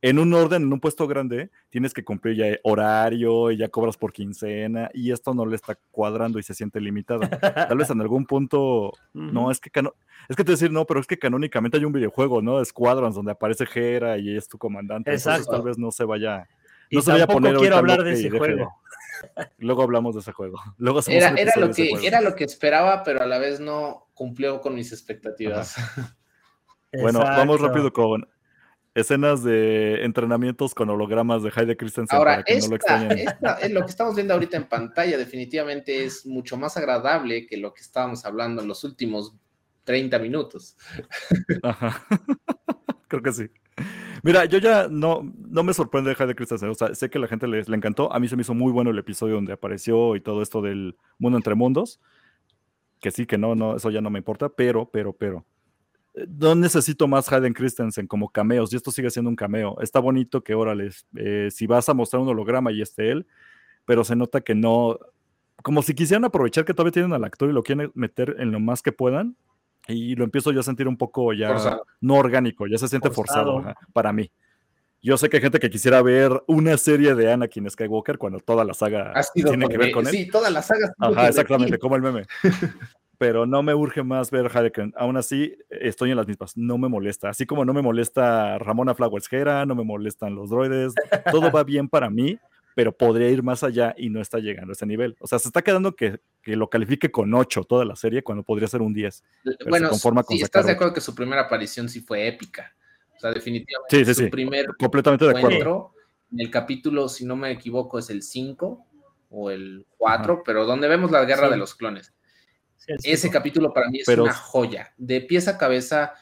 en un orden, en un puesto grande, tienes que cumplir ya horario y ya cobras por quincena y esto no le está cuadrando y se siente limitado. Tal vez en algún punto, <laughs> no, es que es que te decir, no, pero es que canónicamente hay un videojuego, ¿no? Squadrons donde aparece Jera y es tu comandante. Exacto. Entonces tal vez no se vaya, no se vaya a poner quiero hablar de ese juego. <laughs> Luego hablamos de ese juego. <laughs> Luego era, era lo que, era lo que esperaba, pero a la vez no cumplió con mis expectativas. bueno, vamos rápido con escenas de entrenamientos con hologramas de Heide Christensen Ahora, para que no lo extrañen. lo que <laughs> estamos viendo ahorita en pantalla definitivamente es mucho más agradable que lo que estábamos hablando en los últimos 30 minutos. <laughs> Ajá. <laughs> Creo que sí. Mira, yo ya no, no me sorprende Heide Christensen. O sea, sé que a la gente le, le encantó. A mí se me hizo muy bueno el episodio donde apareció y todo esto del mundo entre mundos. Que sí, que no, no, eso ya no me importa, pero, pero, pero no necesito más Hayden Christensen como cameos, y esto sigue siendo un cameo. Está bonito que, órale, eh, si vas a mostrar un holograma y esté él, pero se nota que no, como si quisieran aprovechar que todavía tienen al actor y lo quieren meter en lo más que puedan, y lo empiezo yo a sentir un poco ya no orgánico, ya se siente forzado, para mí. Yo sé que hay gente que quisiera ver una serie de Anakin Skywalker cuando toda la saga tiene que ver con él. Sí, toda la saga. Ajá, exactamente, como el meme. <laughs> pero no me urge más ver Harlequin. Aún así, estoy en las mismas. No me molesta. Así como no me molesta Ramona Flowers no me molestan los droides. Todo va bien para mí, pero podría ir más allá y no está llegando a ese nivel. O sea, se está quedando que, que lo califique con 8 toda la serie cuando podría ser un 10. Bueno, sí, estás de acuerdo que su primera aparición sí fue épica. O sea, definitivamente. Sí, sí, su primer completamente de acuerdo. En el capítulo, si no me equivoco, es el 5 o el 4, pero donde vemos la guerra de los clones ese capítulo para mí es una joya, de pieza a cabeza,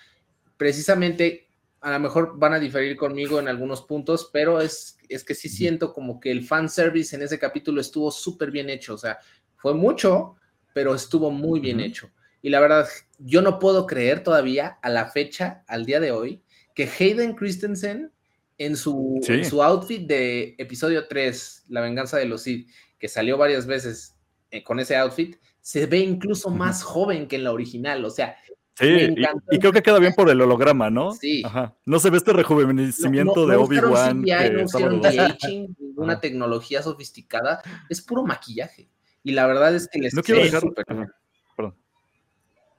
precisamente, a lo mejor van a diferir conmigo en algunos puntos, pero es, es que sí siento como que el fan service en ese capítulo estuvo súper bien hecho, o sea, fue mucho, pero estuvo muy bien hecho. Y la verdad, yo no puedo creer todavía a la fecha, al día de hoy, que Hayden Christensen en su, en su outfit de episodio 3, La venganza de los Sith, que salió varias veces eh, con ese outfit, se ve incluso más joven que en la original, o sea. Sí, y, creo que queda bien por el holograma, ¿no? Sí. Ajá. No se ve este rejuvenecimiento de Obi-Wan. No, hicieron aging, ninguna tecnología sofisticada, es puro maquillaje. Y la verdad es que les no quiero dejar,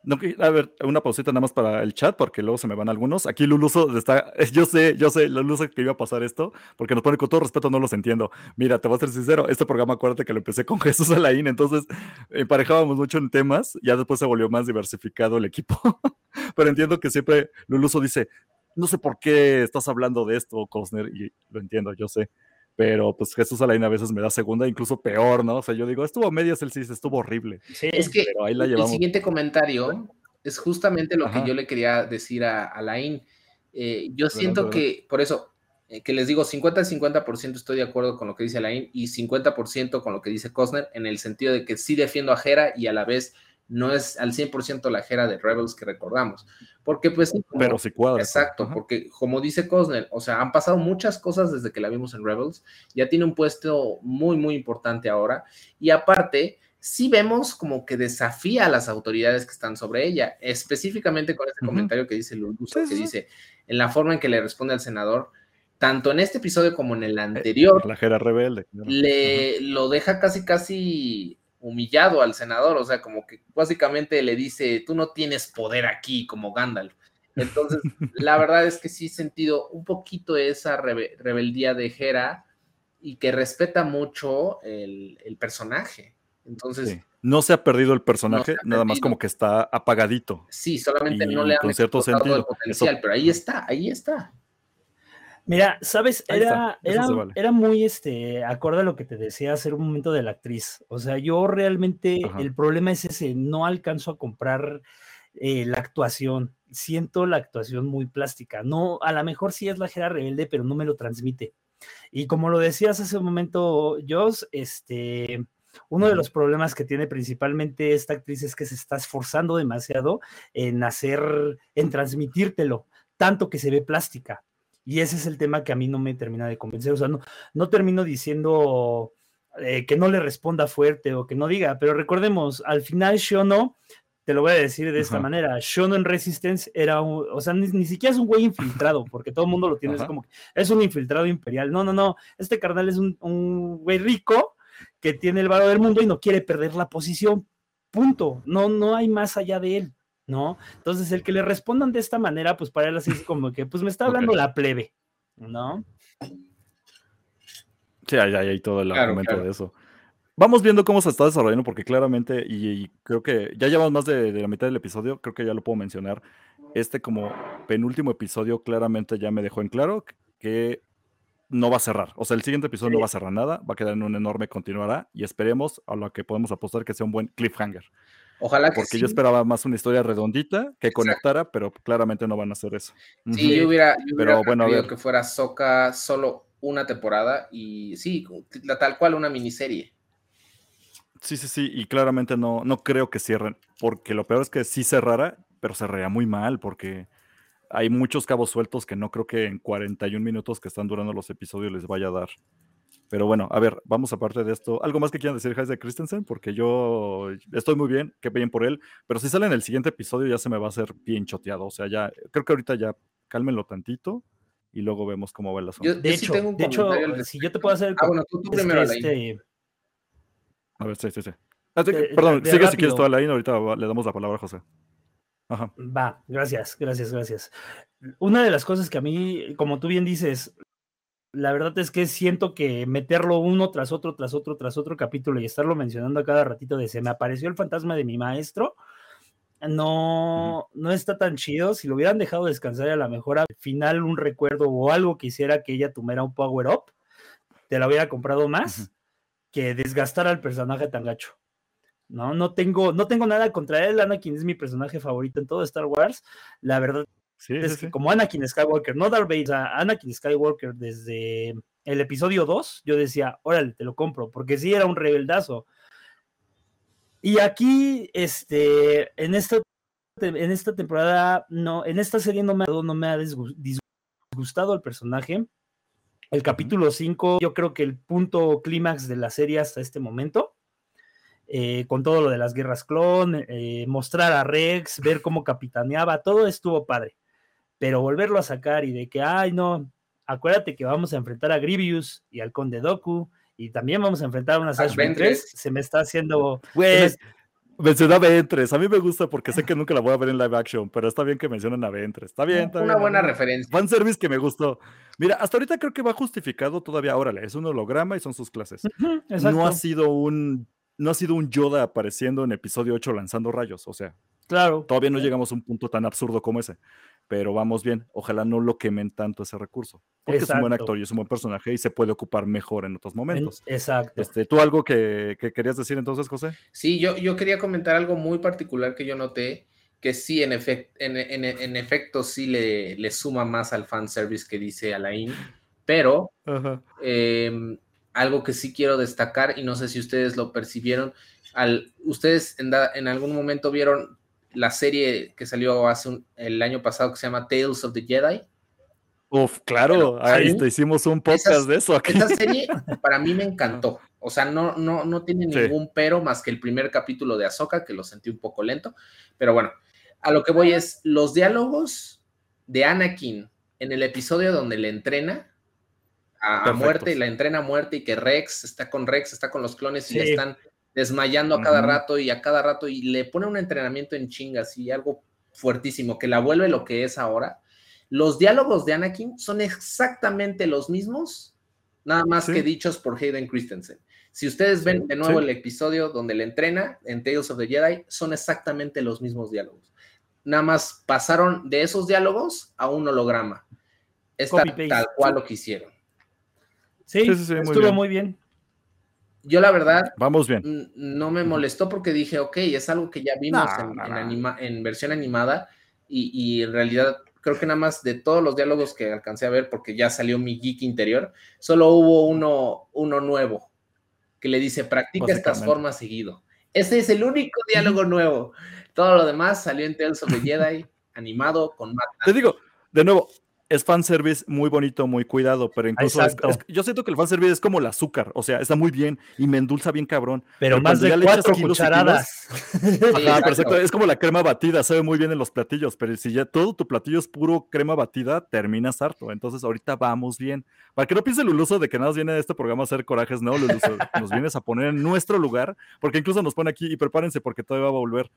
no, a ver, una pausita nada más para el chat, porque luego se me van algunos. Aquí Luluso está, <laughs> yo sé, yo sé, Luluso que iba a pasar esto, porque nos pone con todo respeto, no los entiendo. Mira, te voy a ser sincero, este programa acuérdate que lo empecé con <laughs> Jesús Alain, entonces emparejábamos mucho en temas, ya después se volvió más diversificado el equipo, <laughs> pero entiendo que siempre Luluso dice, no sé por qué estás hablando de esto, Cosner, y lo entiendo, yo sé pero pues Jesús Alain a veces me da segunda, incluso peor, ¿no? O sea, yo digo, estuvo a medias el CIS, estuvo horrible. Sí, es que el siguiente comentario es justamente lo que yo le quería decir a Alain. Eh, yo siento que, por eso, eh, que les digo, 50-50% estoy de acuerdo con lo que dice Alain y 50% con lo que dice Cosner, en el sentido de que sí defiendo a Jera y a la vez no es al 100% la Jera de Rebels que recordamos. Porque pues... Pero sí cuadra. Exacto, porque como dice Cosner, o sea, han pasado muchas cosas desde que la vimos en Rebels, ya tiene un puesto muy, muy importante ahora, y aparte, sí vemos como que desafía a las autoridades que están sobre ella, específicamente con este comentario que dice Luluso, que dice, en la forma en que le responde al senador, tanto en este episodio como en el eh, anterior, la Jera rebelde, le lo deja casi, casi humillado al senador, o sea, como que básicamente le dice, tú no tienes poder aquí como Gandalf. Entonces, <laughs> la verdad es que sí he sentido un poquito esa rebeldía de Hera y que respeta mucho el, personaje. Entonces, no se ha perdido el personaje, nada más como que está apagadito. Sí, solamente no le han cierto sentido. el potencial, pero ahí está, ahí está. Mira, sabes, era, era, muy este, acorde a lo que te decía hace un momento de la actriz. O sea, yo realmente, el problema es ese, no alcanzo a comprar eh, la actuación. Siento la actuación muy plástica. No, a lo mejor sí es la Jera rebelde, pero no me lo transmite. Y como lo decías hace un momento, Joss, este, uno de los problemas que tiene principalmente esta actriz es que se está esforzando demasiado en hacer, en transmitírtelo, tanto que se ve plástica. Y ese es el tema que a mí no me termina de convencer. O sea, no, no termino diciendo eh, que no le responda fuerte o que no diga, pero recordemos, al final Shono, te lo voy a decir de esta manera, Shono en Resistance era un, o sea, ni, siquiera es un güey infiltrado, porque todo el mundo lo tiene, es como que es un infiltrado imperial. No, no, no, este carnal es un, un güey rico que tiene el varo del mundo y no quiere perder la posición. Punto. No, no hay más allá de él. ¿No? Entonces, el que le respondan de esta manera, pues para él así es como que, pues me está hablando la plebe, ¿no? Sí, ahí hay todo el argumento de eso. vamos viendo cómo se está desarrollando, porque claramente, y, creo que ya llevamos más de, la mitad del episodio, creo que ya lo puedo mencionar. Este como penúltimo episodio claramente ya me dejó en claro que no va a cerrar. O sea, el siguiente episodio no va a cerrar nada, va a quedar en un enorme continuará y esperemos a lo que podemos apostar que sea un buen cliffhanger. Ojalá que Porque yo esperaba más una historia redondita que conectara, pero claramente no van a hacer eso. Sí, yo hubiera, yo pero, bueno, que fuera Soca solo una temporada y sí, tal cual una miniserie. Sí, sí, sí, y claramente no, no creo que cierren, porque lo peor es que sí cerrara, pero cerraría muy mal, porque hay muchos cabos sueltos que no creo que en 41 minutos que están durando los episodios les vaya a dar. Pero bueno, a ver, vamos aparte de esto. ¿Algo más que quieran decir, Heise Christensen? Porque yo estoy muy bien, que bien por él, pero si sale en el siguiente episodio ya se me va a hacer bien choteado. O sea, ya, creo que ahorita ya cálmenlo tantito y luego vemos cómo va el asunto. de, hecho, de hecho, si yo te puedo hacer... Ah, bueno, tú, primero, este... A ver, sí, sí, sí. Ah, perdón, sigue si quieres toda la ahorita le damos la palabra a José. Ajá. Va, gracias, gracias, gracias. Una de las cosas que a mí, como tú bien dices, la verdad es que siento que meterlo uno tras otro, tras otro, tras otro capítulo y estarlo mencionando a cada ratito de se me apareció el fantasma de mi maestro, no, no está tan chido. Si lo hubieran dejado descansar a lo mejor al final un recuerdo o algo que hiciera que ella tuviera un power up, te la hubiera comprado más que desgastar al personaje tan gacho. No, no tengo, no tengo nada contra él. Anakin es mi personaje favorito en todo Star Wars. La verdad es que como Anakin Skywalker, no Darth Vader, Anakin Skywalker desde el episodio 2, yo decía, órale, te lo compro, porque sí era un rebeldazo. Y aquí, este, en esta, en esta temporada, no, en esta serie no me, no me ha disgustado el personaje. El capítulo 5, yo creo que el punto clímax de la serie hasta este momento, eh, con todo lo de las guerras clon, eh, mostrar a Rex, ver cómo capitaneaba, todo estuvo padre. Pero volverlo a sacar y de que, ay, no, acuérdate que vamos a enfrentar a Grievous y al Conde Doku, y también vamos a enfrentar a una Sash 3, se me está haciendo... Pues, Mencioné a Ventres. A mí me gusta porque sé que nunca la voy a ver en live action, pero está bien que mencionen a Ventres. Está bien, está Una buena referencia. Fan service que me gustó. Mira, hasta ahorita creo que va justificado todavía. Órale, es un holograma y son sus clases. no ha sido un no ha sido un Yoda apareciendo en episodio 8 lanzando rayos. O sea, claro. Todavía no llegamos a un punto tan absurdo como ese pero vamos bien. Ojalá no lo quemen tanto ese recurso. Porque es un buen actor y es un buen personaje y se puede ocupar mejor en otros momentos. Exacto. Este, ¿Tú algo que, querías decir entonces, José? Sí, yo, yo quería comentar algo muy particular que yo noté, que sí, en, en, efecto, sí le, le, suma más al fanservice que dice Alain, pero em, algo que sí quiero destacar, y no sé si ustedes lo percibieron, al, ustedes en, en algún momento vieron la serie que salió hace el año pasado que se llama Tales of the Jedi. Uf, claro, ahí hicimos un podcast de eso aquí. Esta serie para mí me encantó. <laughs> O sea, no, no, no tiene ningún pero más que el primer capítulo de Ahsoka, que lo sentí un poco lento. Pero bueno, a lo que voy es los diálogos de Anakin en el episodio donde le entrena a, muerte y la entrena a muerte y que Rex está con Rex, está con los clones y le están desmayando a cada rato y a cada rato y le pone un entrenamiento en chingas y algo fuertísimo que la vuelve lo que es ahora. Los diálogos de Anakin son exactamente los mismos, nada más que dichos por Hayden Christensen. Si ustedes ven de nuevo el episodio donde le entrena en Tales of the Jedi, son exactamente los mismos diálogos. Nada más pasaron de esos diálogos a un holograma. Es tal, cual lo que hicieron. Sí, estuvo muy bien. Yo la verdad, vamos bien. No me molestó porque dije, ok, es algo que ya vimos en, versión animada y, en realidad creo que nada más de todos los diálogos que alcancé a ver, porque ya salió mi geek interior, solo hubo uno, uno nuevo que le dice, practica estas formas seguido. Ese es el único diálogo nuevo. Todo lo demás salió en Tales of the Jedi, <laughs> animado con Matt. Te digo, de nuevo, es fanservice muy bonito, muy cuidado, pero incluso yo siento que el fanservice es como el azúcar, o sea, está muy bien y me endulza bien cabrón. Pero, más de cuatro cucharadas. <laughs> es como la crema batida, sabe muy bien en los platillos, pero si ya todo tu platillo es puro crema batida, terminas harto. Entonces ahorita vamos bien. Para que no piense el Luluso de que nada más viene de este programa a hacer corajes, no, Luluso, <laughs> nos vienes a poner en nuestro lugar, porque incluso nos pone aquí y prepárense porque todavía va a volver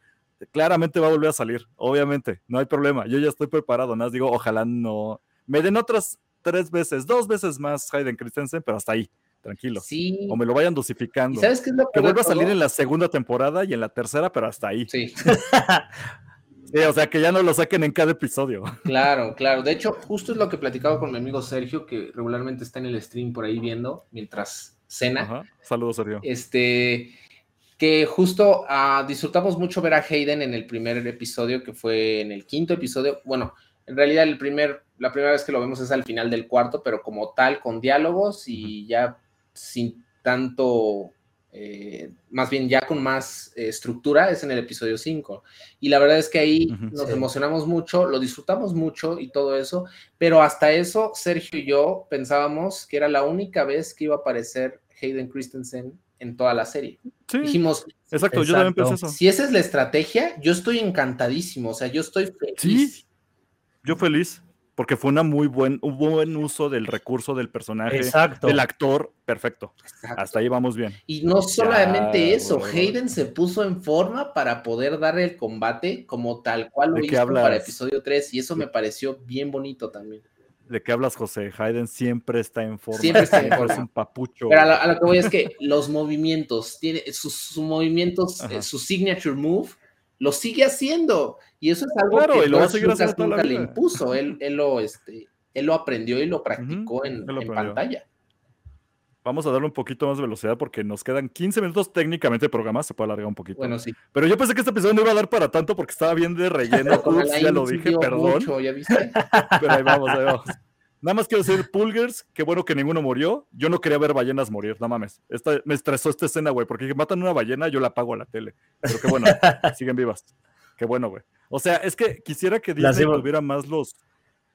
claramente va a volver a salir, obviamente, no hay problema. Yo ya estoy preparado, nada más digo, ojalá no. Me den otras tres veces, dos veces más Hayden Christensen, pero hasta ahí. tranquilo. Sí. O me lo vayan ¿Y dosificando. sabes qué es lo Que vuelva a salir en la segunda temporada y en la tercera, pero hasta ahí. Sí, <laughs> Sí, o sea, que ya no lo saquen en cada episodio. claro, claro. De hecho, justo es lo que platicaba con mi amigo Sergio, que regularmente está en el stream por ahí viendo mientras cena. Ajá. Saludos, Sergio. Este, que justo ah, disfrutamos mucho ver a Hayden en el primer episodio, que fue en el quinto episodio. Bueno, en realidad el primer, la primera vez que lo vemos es al final del cuarto, pero como tal, con diálogos y ya sin tanto, eh, más bien ya con más eh, estructura, es en el episodio 5. Y la verdad es que ahí nos Sí. emocionamos mucho, lo disfrutamos mucho y todo eso, pero hasta eso, Sergio y yo pensábamos que era la única vez que iba a aparecer Hayden Christensen en toda la serie. Sí, Dijimos, exacto, yo también pensé eso. si esa es la estrategia, yo estoy encantadísimo, o sea, yo estoy feliz. Sí. Yo feliz, porque fue una muy buen, un buen uso del recurso del personaje, Exacto. del actor, perfecto. Exacto. Hasta ahí vamos bien. Y no solamente Ya, eso, bro. Hayden se puso en forma para poder dar el combate como tal cual lo ¿De qué hizo para episodio 3 y eso me pareció bien bonito también. ¿De qué hablas, José? Hayden siempre está en forma. Siempre está en <laughs> Es forma. un papucho. Pero a, lo- a lo que voy es que los movimientos, tiene sus, sus movimientos, eh, su signature move, lo sigue haciendo. Y eso es algo Claro, que lo George Lucas nunca le impuso. Él, él lo, este, él lo aprendió y lo practicó en, él lo en aprendió. pantalla. Vamos a darle un poquito más de velocidad porque nos quedan 15 minutos técnicamente de programa, se puede alargar un poquito. Bueno, sí. Pero yo pensé que este episodio no iba a dar para tanto porque estaba bien de relleno. <laughs> Ups, ya lo dije, perdón. mucho, ¿ya viste? <laughs> Pero ahí vamos, ahí vamos. Nada más quiero decir, Pulgers, qué bueno que ninguno murió. Yo no quería ver ballenas morir, no mames. Esta, me estresó esta escena, güey, porque que matan una ballena, yo la apago a la tele. Pero qué bueno, <laughs> siguen vivas. Qué bueno, güey. O sea, es que quisiera que Disney tuviera más los,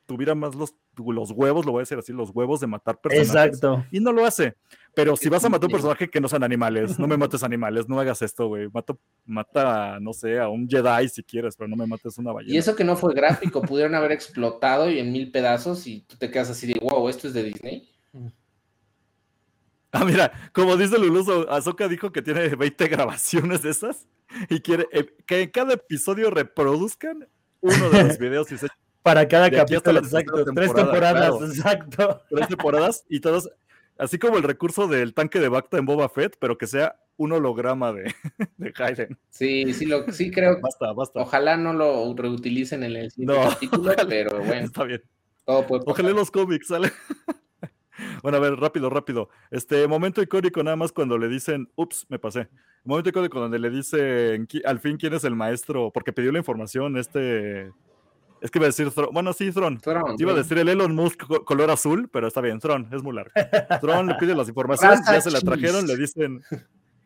tuviera más los, los huevos, lo voy a decir así, los huevos de matar personajes. Exacto. Y no lo hace. Pero si vas a matar un personaje que no sean animales, no me mates animales, no hagas esto, güey. Mata, mata, no sé, a un Jedi si quieres, pero no me mates una ballena. Y eso que no fue gráfico, pudieron haber explotado y en mil pedazos y tú te quedas así de, wow, esto es de Disney. Ah, mira, como dice Luluso, Azoka dijo que tiene 20 grabaciones de esas y quiere eh, que en cada episodio reproduzcan uno de los <laughs> videos y se Para cada De capítulo, exacto. Tres temporada, temporadas, claro. exacto. <laughs> tres temporadas y todas, así como el recurso del tanque de Bacta en Boba Fett, pero que sea un holograma de, <laughs> de Hayden. Sí, sí, lo, sí creo. Basta, basta. Ojalá no lo reutilicen en el siguiente No, capítulo, ojalá. pero <laughs> bueno, Está bien. todo puede pasar. Ojalá los cómics sale. Bueno, a ver, rápido, rápido. Este momento icónico nada más cuando le dicen, ups, me pasé. Momento icónico donde le dicen al fin quién es el maestro, porque pidió la información, este. Es que iba a decir Thron. Bueno, sí. Thrawn, Iba a decir el Elon Musk co- color azul, pero está bien, Thron, es muy largo. <laughs> Thron le pide las informaciones, ya se la trajeron, le dicen.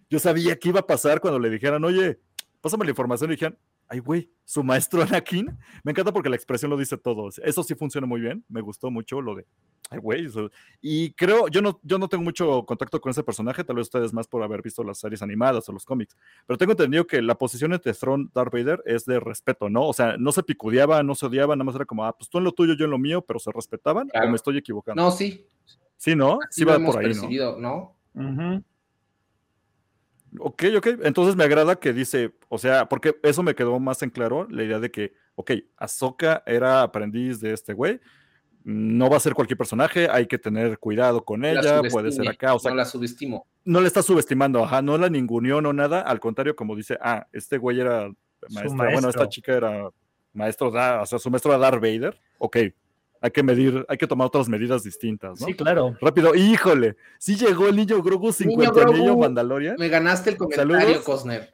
Yo sabía que iba a pasar cuando le dijeran, oye, pásame la información, y dijeron, ay, güey, su maestro Anakin. Me encanta porque la expresión lo dice todo. Eso sí funciona muy bien, me gustó mucho lo de, ay, güey. Y creo, yo no, yo no tengo mucho contacto con ese personaje, tal vez ustedes más por haber visto las series animadas o los cómics, pero tengo entendido que la posición entre Thrawn y Darth Vader es de respeto, ¿no? O sea, no se picudeaban, no se odiaban, nada más era como, ah, pues tú en lo tuyo, yo en lo mío, pero se respetaban, o me estoy equivocando. No, sí. Sí, ¿no? Sí va por ahí, ¿no? ¿no? Ujú. Ok, ok. Entonces me agrada que dice, o sea, porque eso me quedó más en claro, la idea de que, ok, Ahsoka era aprendiz de este güey, no va a ser cualquier personaje, hay que tener cuidado con La ella, puede ser acá, o sea, no la subestimo. no le está subestimando, ajá, no la ninguneó, no nada, al contrario, como dice, ah, este güey era maestra, bueno, esta chica era maestro, da- o sea, su maestro era Darth Vader, ok, hay que medir, hay que tomar otras medidas distintas, ¿no? Sí, claro. Rápido, híjole, sí llegó el niño Grogu 50 Grogu. niño Mandalorian. Me ganaste el comentario, Saludos. Cosner.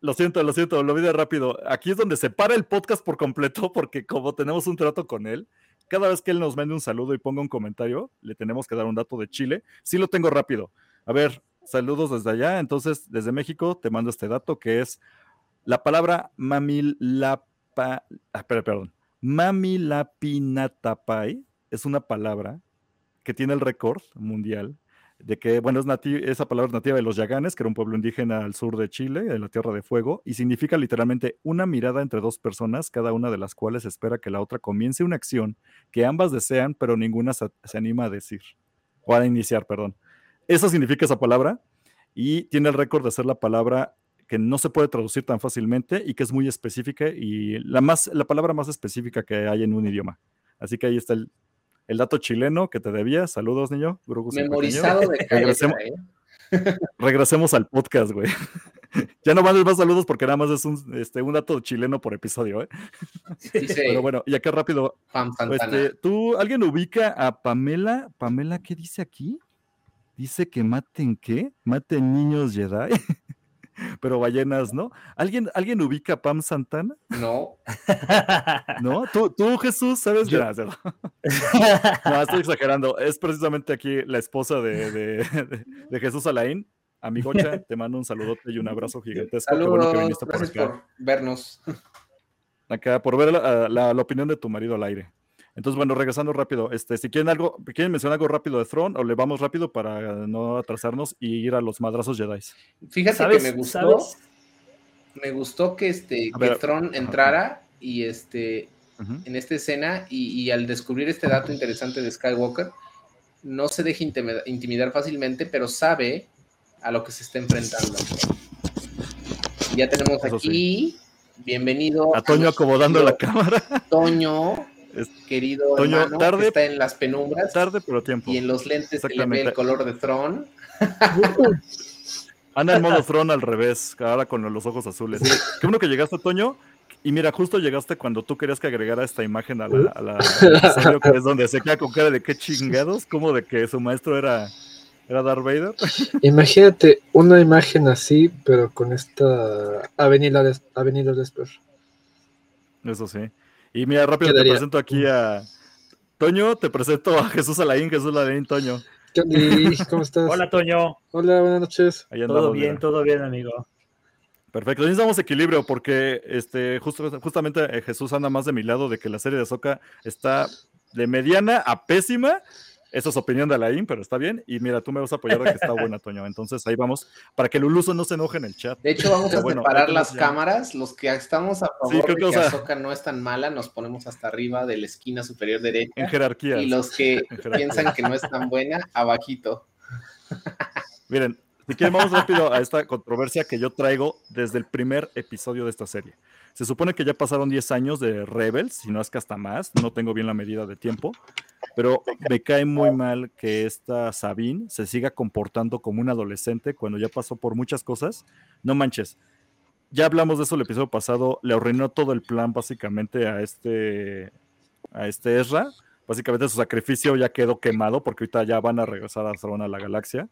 Lo siento, lo siento, lo vi de rápido. Aquí es donde se para el podcast por completo, porque como tenemos un trato con él, cada vez que él nos mande un saludo y ponga un comentario, le tenemos que dar un dato de Chile. Sí lo tengo rápido. A ver, saludos desde allá. Entonces, desde México te mando este dato que es la palabra mamilapa. Ah, perdón. Mamilapinatapai es una palabra que tiene el récord mundial de que, bueno, es esa palabra es nativa de los Yaganes, que era un pueblo indígena al sur de Chile, en la Tierra de Fuego, y significa literalmente una mirada entre dos personas, cada una de las cuales espera que la otra comience una acción que ambas desean, pero ninguna se, se anima a decir, o a iniciar, perdón. Eso significa esa palabra, y tiene el récord de ser la palabra que no se puede traducir tan fácilmente y que es muy específica y la, más, la palabra más específica que hay en un idioma. Así que ahí está el, el dato chileno que te debía. Saludos, niño. Memorizado de <laughs> regresemos, ¿eh? <laughs> regresemos al podcast, güey. <laughs> ya no mandes más saludos porque nada más es un, este, un dato chileno por episodio, ¿eh? Pero bueno, y acá rápido. Este, ¿Tú, alguien ubica a Pamela? ¿Pamela qué dice aquí? Dice que maten qué? Maten niños Jedi. Pero ballenas, ¿no? ¿Alguien, ¿Alguien ubica a Pam Santana? No. ¿No? ¿Tú, tú Jesús, sabes? Yo... <laughs> No, estoy exagerando. Es precisamente aquí la esposa de, de, de Jesús Alain, Amigocha, te mando un saludote y un abrazo gigantesco. Saludos, gracias por, vernos. Acá, por ver la, opinión de tu marido al aire. Entonces, bueno, regresando rápido, este, si quieren algo, quieren mencionar algo rápido de Throne, o le vamos rápido para no atrasarnos y ir a los madrazos Jedi. Fíjate que me gustó, me gustó que este que Throne entrara y este en esta escena y, y, al descubrir este dato interesante de Skywalker, no se deja intimidar fácilmente, pero sabe a lo que se está enfrentando. Ya tenemos aquí, bienvenido. A Toño acomodando la cámara. Toño, querido Toño, tarde, que está en las penumbras. Tarde, pero tiempo. Y en los lentes se le ve el color de Tron. <laughs> Anda en modo <laughs> Tron al revés, ahora con los ojos azules. Qué bueno que llegaste, Toño. Y mira, justo llegaste cuando tú querías que agregara esta imagen a la, a la, que es donde se queda con cara de qué chingados, como de que su maestro era ¿Era Darth Vader? <laughs> Imagínate una imagen así, pero con esta avenida, de, avenida después. Eso sí. Y mira, rápido te presento aquí a Toño, te presento a Jesús Alain, Jesús Alain, Toño. ¿Cómo estás? Hola, Toño. Hola, buenas noches. todo bien, todo bien, amigo. Perfecto, necesitamos equilibrio porque este, justo, justamente eh, Jesús anda más de mi lado de que la serie de Soca está de mediana a pésima esa es opinión de Alain, pero está bien. Y mira, tú me vas a apoyar de que está <laughs> buena, Toño. Entonces ahí vamos, para que Luluso no se enoje en el chat. De hecho, vamos a separar las cámaras. Los que estamos a favor de que, Azoka no es tan mala, nos ponemos hasta arriba de la esquina superior derecha. En jerarquía. Y los que <laughs> piensan que no es tan buena, abajito. Miren, si quieren, vamos rápido a esta controversia que yo traigo desde el primer episodio de esta serie. Se supone que ya pasaron 10 años de Rebels, si no es que hasta más, no tengo bien la medida de tiempo, pero me cae muy mal que esta Sabine se siga comportando como un adolescente cuando ya pasó por muchas cosas. No manches. Ya hablamos de eso el episodio pasado, le arruinó todo el plan básicamente a este a este Ezra. Básicamente su sacrificio ya quedó quemado porque ahorita ya van a regresar a a la galaxia.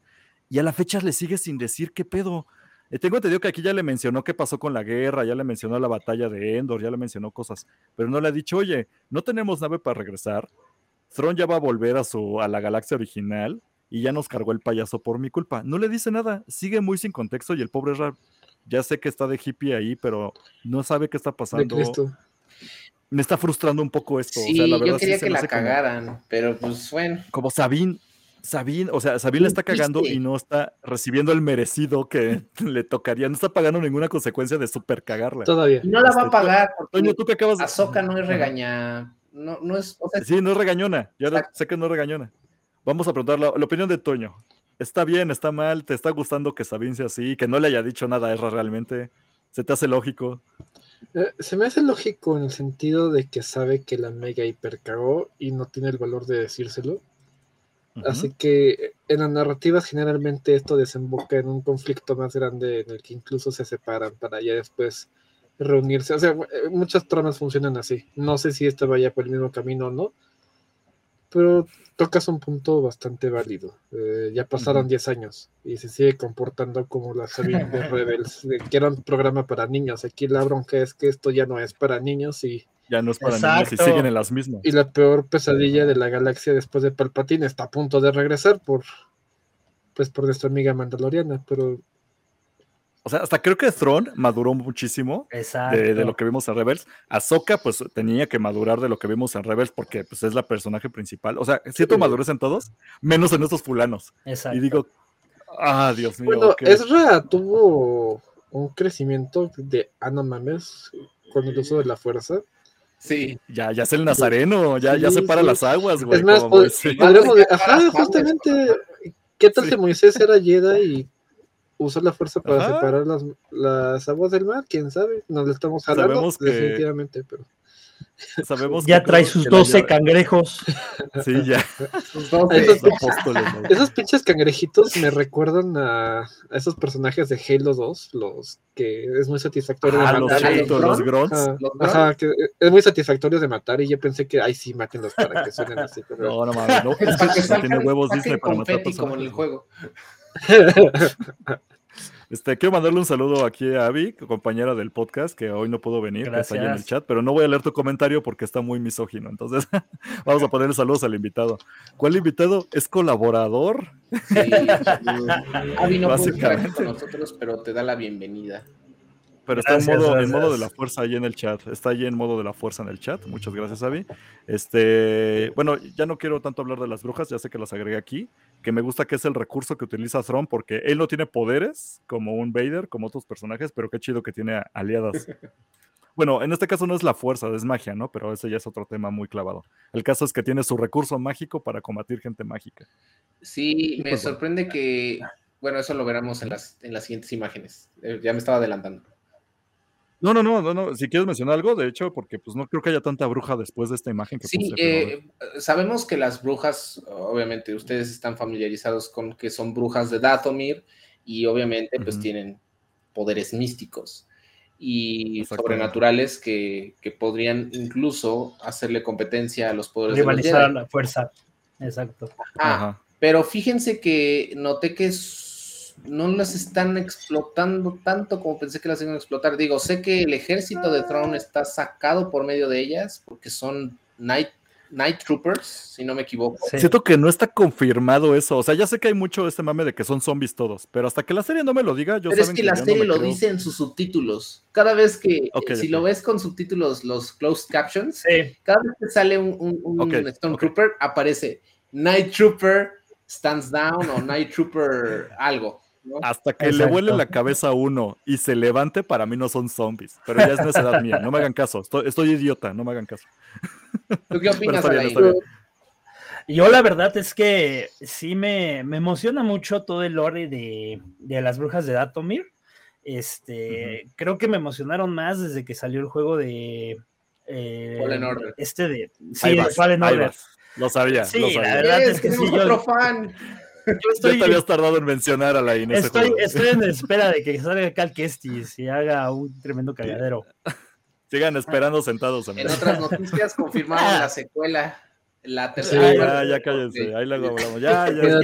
Y a la fecha le sigue sin decir qué pedo. Eh, tengo entendido que aquí ya le mencionó qué pasó con la guerra, ya le mencionó la batalla de Endor, ya le mencionó cosas, pero no le ha dicho, oye, no tenemos nave para regresar. Thrawn ya va a volver a, su, a la galaxia original y ya nos cargó el payaso por mi culpa. No le dice nada, sigue muy sin contexto y el pobre Ra, ya sé que está de hippie ahí, pero no sabe qué está pasando. Me está frustrando un poco esto. Sí, yo quería que la cagaran, pero pues bueno. Como Sabine, Sabine, o sea, Sabine le está cagando y no está recibiendo el merecido que <laughs> le tocaría, no está pagando ninguna consecuencia de super cagarla. Todavía. No la va a este, pagar. Toño, tú que acabas de... Azoka no es regaña, no, no es... sí, no es regañona, yo sé que no es regañona. Vamos a preguntar la, opinión de Toño. ¿Está bien, está mal? ¿Te está gustando que Sabine sea así? ¿Que no le haya dicho nada a Erra realmente? ¿Se te hace lógico? Eh, se me hace lógico en el sentido de que sabe que la mega hipercagó y no tiene el valor de decírselo Así que en las narrativas generalmente esto desemboca en un conflicto más grande en el que incluso se separan para ya después reunirse. O sea, eh, muchas tramas funcionan así. No sé si esta vaya por el mismo camino o no, pero tocas un punto bastante válido. Eh, ya pasaron 10 años y se sigue comportando como la serie <laughs> de Rebels, que era un programa para niños. Aquí la bronca es que esto ya no es para niños y ya no es para niños y siguen en las mismas. Y la peor pesadilla de la galaxia después de Palpatine está a punto de regresar por pues por nuestra amiga Mandaloriana, pero o sea, hasta creo que Thrawn maduró muchísimo de, lo que vimos en Rebels. Ahsoka, pues, tenía que madurar de lo que vimos en Rebels porque, pues, es la personaje principal. O sea, cierto madurez en todos, menos en estos fulanos. Exacto. Y digo, ah, Dios mío. Bueno, Ezra tuvo un crecimiento de, ah, no mames, con el uso de la fuerza. Sí. Ya, ya es el nazareno, ya, ya separa las aguas, güey. Es más, pues, de, ajá, justamente, ¿qué tal si Moisés era Jedi y usó la fuerza para separar las, las, aguas del mar? ¿Quién sabe? Nos lo estamos hablando definitivamente, pero... sabemos Ya que trae sus que la 12 llave- cangrejos. <laughs> Sí, ya. Sus doce- Esos- Los apóstoles, ¿no? Esos pinches cangrejitos me recuerdan a, a esos personajes de Halo 2, los que es muy satisfactorio Ah, de los matar. chitos, los grunts. Ajá, los ajá, que es muy satisfactorio de matar y yo pensé que, ay, sí, mátenlos para que suenen así. <laughs> pero- No, no mames, no. <laughs> Es Para que que no salgan- tiene huevos Disney para matar confeti como en el personajes. juego. Este, quiero mandarle un saludo aquí a Abby, compañera del podcast, que hoy no pudo venir, que está ahí en el chat, pero no voy a leer tu comentario porque está muy misógino. Entonces, <laughs> vamos a ponerle saludos al invitado. ¿Cuál invitado? ¿Es colaborador? Sí. <laughs> Avi no pudo estar con nosotros, pero te da la bienvenida. Pero está Gracias, en modo, en gracias. modo de la fuerza ahí en el chat. Está ahí en modo de la fuerza en el chat. Muchas gracias, Avi. Este, bueno, ya no quiero tanto hablar de las brujas, ya sé que las agregué aquí. Que me gusta que es el recurso que utiliza Thrawn, porque él no tiene poderes como un Vader, como otros personajes, pero qué chido que tiene aliadas. <laughs> Bueno, en este caso no es la fuerza, es magia, ¿no? Pero ese ya es otro tema muy clavado. El caso es que tiene su recurso mágico para combatir gente mágica. Sí, me pues, bueno. sorprende que, bueno, eso lo veremos en las, en las siguientes imágenes. Eh, ya me estaba adelantando. No, no, no, no, no. Si quieres mencionar algo, de hecho, porque pues no creo que haya tanta bruja después de esta imagen que Sí, puse. pero ver. eh, sabemos que las brujas, obviamente ustedes están familiarizados con que son brujas de Dathomir y obviamente pues tienen poderes místicos y sobrenaturales que, que podrían incluso hacerle competencia a los poderes de los Rivalizar a Jedi. la fuerza. Exacto. Ah, Ajá. pero fíjense que noté que no las están explotando tanto como pensé que las iban a explotar. Digo, sé que el ejército de Throne está sacado por medio de ellas porque son Night, Night Troopers, si no me equivoco. Sí. Siento que no está confirmado eso. O sea, ya sé que hay mucho este mame de que son zombies todos, pero hasta que la serie no me lo diga, yo Pero es que la no serie lo creo. dice en sus subtítulos. Cada vez que, Ok, si lo ves con subtítulos, los closed captions, Sí. cada vez que sale un, un, un Ok, Stormtrooper, aparece Night Trooper stands down o Night Trooper algo. ¿No? Hasta que le vuele la cabeza a uno y se levante, para mí no son zombies. Pero ya es necedad mía. No me hagan caso. Estoy, estoy idiota, no me hagan caso. ¿Tú qué opinas, bien. Yo la verdad es que sí me, me emociona mucho todo el lore de, de las brujas de Datomir. Este, creo que me emocionaron más desde que salió el juego de eh, Fallen Order. Este de sí, vas, Fallen Order. Lo sabía, Sí, lo la sabía. verdad Yes, es que sí, yo- otro fan. Yo Ya estoy, te habías tardado en mencionar a la Inés. estoy, estoy en espera de que salga Cal Kestis y haga un tremendo cagadero. Sigan esperando sentados. En otras noticias confirmaron la secuela. La Sí, tercera. ya, ya cállense. Ahí luego hablamos. Ya, ya. Mira.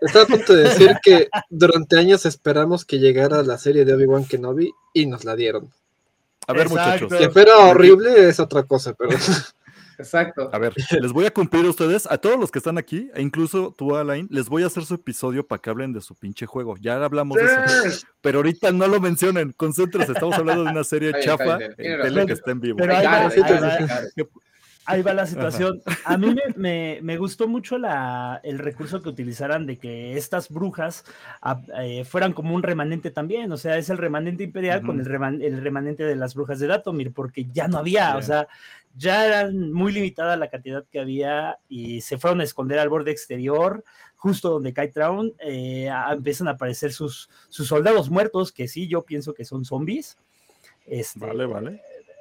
Estaba a punto de decir que durante años esperamos que llegara la serie de Obi-Wan Kenobi y nos la dieron. A ver, Exacto. muchachos. Que fuera horrible es otra cosa, pero Exacto. A ver, les voy a cumplir a ustedes, a todos los que están aquí, e incluso tú, Alain, les voy a hacer su episodio para que hablen de su pinche juego. Ya hablamos de eso. Pero ahorita no lo mencionen, concéntrense. Estamos hablando de una serie chafa en tele que está en vivo. Pero ahí Claro, va, ahí va. sí, claro. Ahí va la situación. <laughs> A mí me, me- me gustó mucho la, el recurso que utilizaran de que estas brujas ah, eh, fueran como un remanente también. O sea, es el remanente imperial con el, reman- el remanente de las brujas de Datomir, porque ya no había, o sea, ya eran muy limitada la cantidad que había y se fueron a esconder al borde exterior, justo donde cae Traun. eh, a- empiezan a aparecer sus, sus soldados muertos, que sí, yo pienso que son zombies. Este, Vale, vale.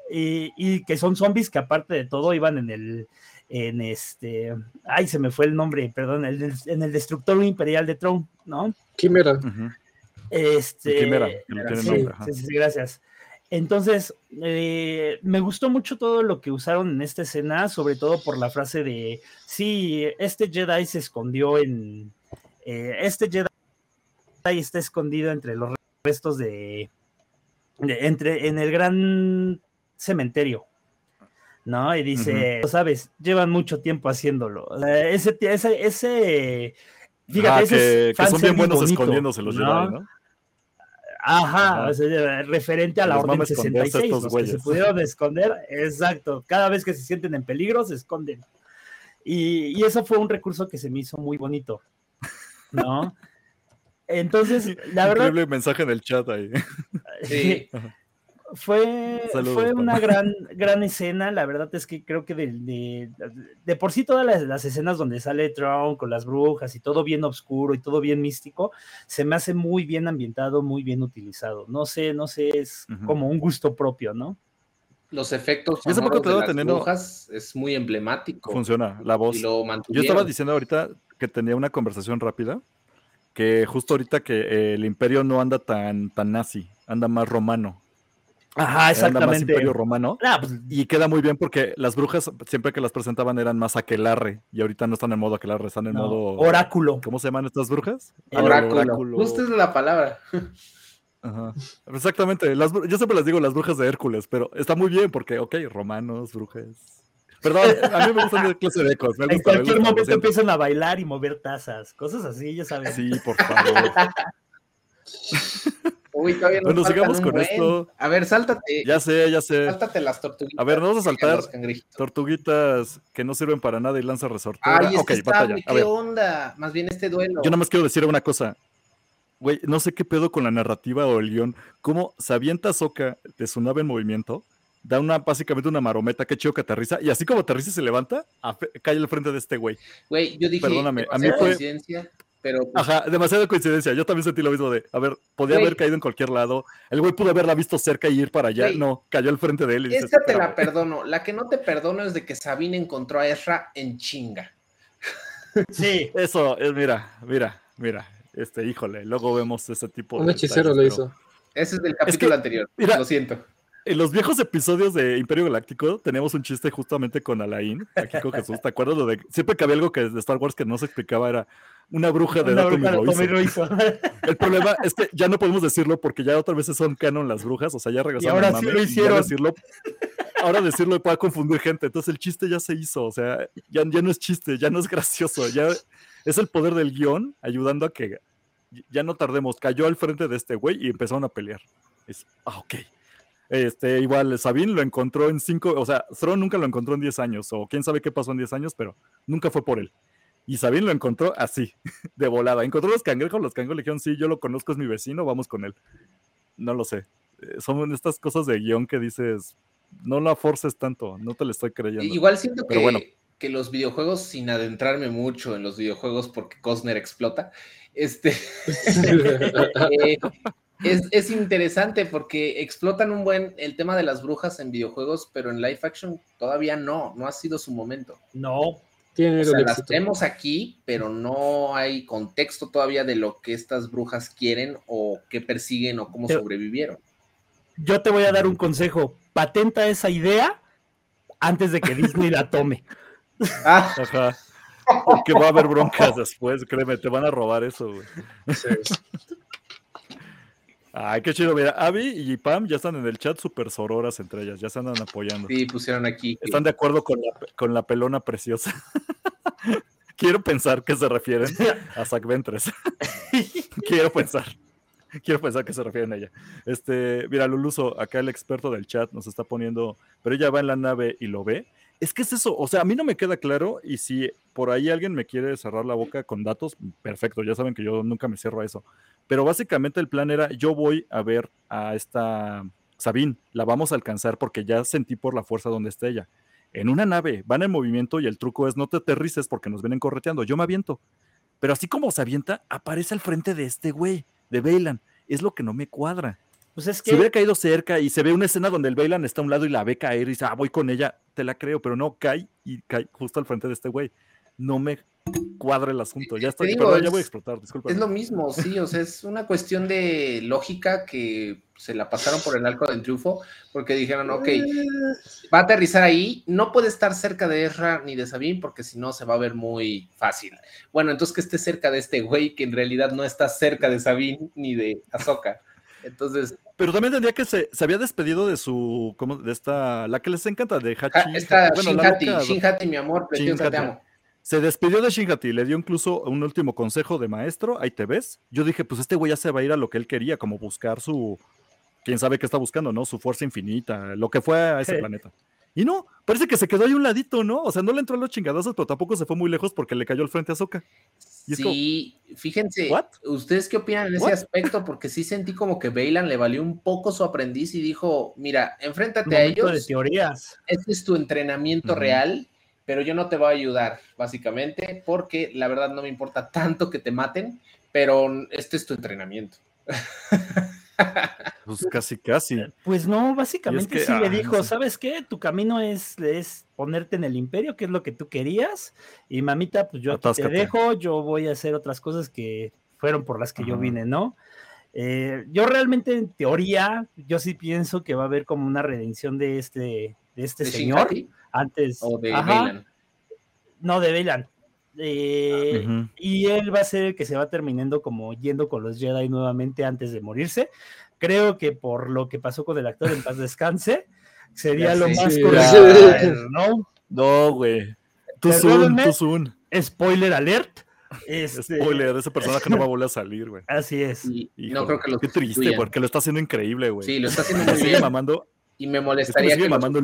y, y que son zombies que aparte de todo iban en el en este ay se me fue el nombre perdón el del- en el destructor imperial de Tron no Quimera. Este Quimera, que no tiene sí, nombre, ajá. sí, sí, sí, gracias entonces eh, me gustó mucho todo lo que usaron en esta escena sobre todo por la frase de sí este Jedi se escondió en eh, este Jedi está escondido entre los restos de, de- entre en el gran cementerio ¿no? Y dice, sabes, llevan mucho tiempo haciéndolo. Ese, ese, ese, fíjate, Ah, ese que, es que son bien buenos bonito, escondiéndose los ¿no? Jedi, ¿no? Ajá, Ajá. o sea, referente a la Orden esconderse 66, estos los que se pudieron esconder, exacto, cada vez que se sienten en peligro se esconden. Y, y eso fue un recurso que se me hizo muy bonito, ¿no? <laughs> Entonces, la verdad, Increíble mensaje en el chat ahí. Sí. <laughs> fue, Saludos, fue una gran, gran escena. La verdad es que creo que de, de- de por sí todas las, las escenas donde sale Tron con las brujas y todo bien oscuro y todo bien místico, se me hace muy bien ambientado, muy bien utilizado. No sé, no sé, es como un gusto propio, ¿no? los efectos Yo sonoros de las teniendo- brujas es muy emblemático. Funciona, la voz. Y lo Yo estaba diciendo ahorita que tenía una conversación rápida, que justo ahorita que eh, el imperio no anda tan, tan nazi, anda más romano. Ajá, más exactamente. imperio romano. Ah, pues, Y queda muy bien porque las brujas siempre que las presentaban eran más aquelarre y ahorita no están en modo aquelarre, están en no, modo... Oráculo. ¿Cómo se llaman estas brujas? El Oráculo. Justo es la palabra. Ajá. Exactamente. Las yo siempre les digo las brujas de Hércules, pero está muy bien porque, ok, romanos, brujas. Perdón, a mí me gustan de clase de ecos. Me En cualquier momento empiezan a bailar y mover tazas, cosas así, ya sabes. Sí, por favor. <laughs> <laughs> Uy, todavía nos Bueno, sigamos con buen. esto. A ver, sáltate. Ya sé, ya sé. Sáltate las tortuguitas. A ver, vamos a saltar. Tortuguitas que no sirven para nada y lanza resortera. Ay, batalla. sable, A ¿qué ver, onda? Más bien este duelo. yo nada más quiero decir una cosa. Güey, no sé qué pedo con la narrativa o el guion. Cómo se avienta Soca de su nave en movimiento, da una, básicamente una marometa, qué chido que aterriza, y así como aterriza y se levanta, cae al frente de este güey. Güey, yo dije, Perdóname, a mí fue- coincidencia, pero pues, Ajá, demasiada coincidencia. Yo también sentí lo mismo de, a ver, podía Güey. haber caído en cualquier lado. El güey pudo haberla visto cerca y ir para allá. Güey. No, cayó al frente de él. Y dices, esta te la perdono. La que no te perdono es de que Sabine encontró a Ezra en chinga. Sí, Eso, es, mira, mira, mira. Este, híjole, luego vemos ese tipo de. Un hechicero lo hizo. Ese es del capítulo que, anterior. mira, Lo siento. En los viejos episodios de Imperio Galáctico teníamos un chiste justamente con Alain, aquí con Jesús. ¿Te acuerdas lo de siempre que había algo que de Star Wars que no se explicaba era una bruja de y de lo lo hizo. El problema es que ya no podemos decirlo porque ya otra vez son canon las brujas, o sea, ya regresaron ahora al sí lo y hicieron. decirlo, ahora decirlo puede confundir gente, entonces el chiste ya se hizo, o sea, ya, ya no es chiste, ya no es gracioso, ya es el poder del guion ayudando a que ya no tardemos, cayó al frente de este güey y empezaron a pelear. Es, ah, ok. Este, igual, Sabine lo encontró en cinco, o sea, Thrawn nunca lo encontró en 10 años, o quién sabe qué pasó en 10 años, pero nunca fue por él. Y Sabine lo encontró así, <laughs> de volada. Encontró los cangrejos, los cangrejos le dijeron, sí, yo lo conozco, es mi vecino, vamos con él. No lo sé. Eh, Son estas cosas de guion que dices, no la forces tanto, no te lo estoy creyendo. Igual siento Pero que, bueno. que los videojuegos, sin adentrarme mucho en los videojuegos porque Cosner explota, este, <laughs> eh, es, es interesante porque explotan un buen el tema de las brujas en videojuegos, pero en live action todavía no, no ha sido su momento. No, Tiene O sea, el las éxito. vemos aquí, pero no hay contexto todavía de lo que estas brujas quieren o qué persiguen o cómo Pero- sobrevivieron. yo te voy a dar un consejo. Patenta esa idea antes de que Disney la tome. <laughs> Ah, Ajá. Porque va a haber broncas después, créeme, te van a robar eso, güey. Sí. Ay, qué chido. Mira, Abby y Pam ya están en el chat súper sororas entre ellas, ya se andan apoyando. sí, pusieron aquí. que- Están de acuerdo con la, con la pelona preciosa. <laughs> Quiero pensar que se refieren a Zack Ventres. <laughs> Quiero pensar. Quiero pensar que se refieren a ella. Este, mira, Luluso, acá el experto del chat nos está poniendo, pero ella va en la nave y lo ve. Es que es eso, o sea, a mí no me queda claro y si por ahí alguien me quiere cerrar la boca con datos, perfecto, ya saben que yo nunca me cierro a eso. Pero básicamente el plan era, yo voy a ver a esta Sabine, la vamos a alcanzar porque ya sentí por la fuerza donde está ella. En una nave, van en movimiento y el truco es no te aterrices porque nos vienen correteando. Yo me aviento. Pero así como se avienta, aparece al frente de este güey, de Bailan. Es lo que no me cuadra. Pues es Si hubiera caído cerca y se ve una escena donde el Bailan está a un lado y la ve caer y dice, ah, voy con ella, te la creo, pero no, cae y cae justo al frente de este güey. No me cuadra el asunto. Ya estoy, digo, perdón, ya voy a explotar, disculpa. Es lo mismo, sí, o sea, es una cuestión de lógica que se la pasaron por el arco del triunfo, porque dijeron, ok, va a aterrizar ahí, no puede estar cerca de Ezra ni de Sabine, porque si no se va a ver muy fácil. Bueno, entonces que esté cerca de este güey, que en realidad no está cerca de Sabine ni de Ahsoka. Entonces, Pero también tendría que se, se había despedido de su, ¿cómo? De esta, la que les encanta, de Hachi. está bueno, Shin la Hati, loca- Shin Hati, mi amor, preciosa, te Shin amo. Se despidió de Shinhati, le dio incluso un último consejo de maestro, ahí te ves. Yo dije, pues este güey ya se va a ir a lo que él quería, como buscar su, quién sabe qué está buscando, ¿no? Su fuerza infinita, lo que fue a ese planeta. Y no, parece que se quedó ahí un ladito, ¿no? O sea, no le entró a los chingadazos, pero tampoco se fue muy lejos porque le cayó al frente a Soka. Como, Sí, fíjense, ¿What? ¿ustedes qué opinan en ese ¿What? aspecto? Porque sí sentí como que Bailan le valió un poco su aprendiz y dijo, mira, enfréntate a de ellos, teorías. este es tu entrenamiento real, pero yo no te voy a ayudar, básicamente, porque la verdad no me importa tanto que te maten, pero este es tu entrenamiento. <laughs> <laughs> Pues casi, casi. Pues no, básicamente que, sí le ah, no dijo, sé. ¿sabes qué? Tu camino es, es ponerte en el imperio, que es lo que tú querías. Y mamita, pues yo aquí te dejo, yo voy a hacer otras cosas que fueron por las que yo vine, ¿no? Eh, yo realmente, en teoría, yo sí pienso que va a haber como una redención de este, de este ¿De señor. Antes. o de? No, de Bailan. Eh, y él va a ser el que se va terminando como yendo con los Jedi nuevamente antes de morirse. Creo que por lo que pasó con el actor en paz descanse, sería Ya lo más Sí. correcto, ¿no? No, güey. Soon, Perdónenme. too soon. Spoiler alert. Este, Spoiler, ese personaje no va a volver a salir, güey. Así es. Y Híjole, no creo que lo Qué triste, porque lo está haciendo increíble, güey. Sí, lo está haciendo muy bien. mamando Y me molestaría que lo mamando.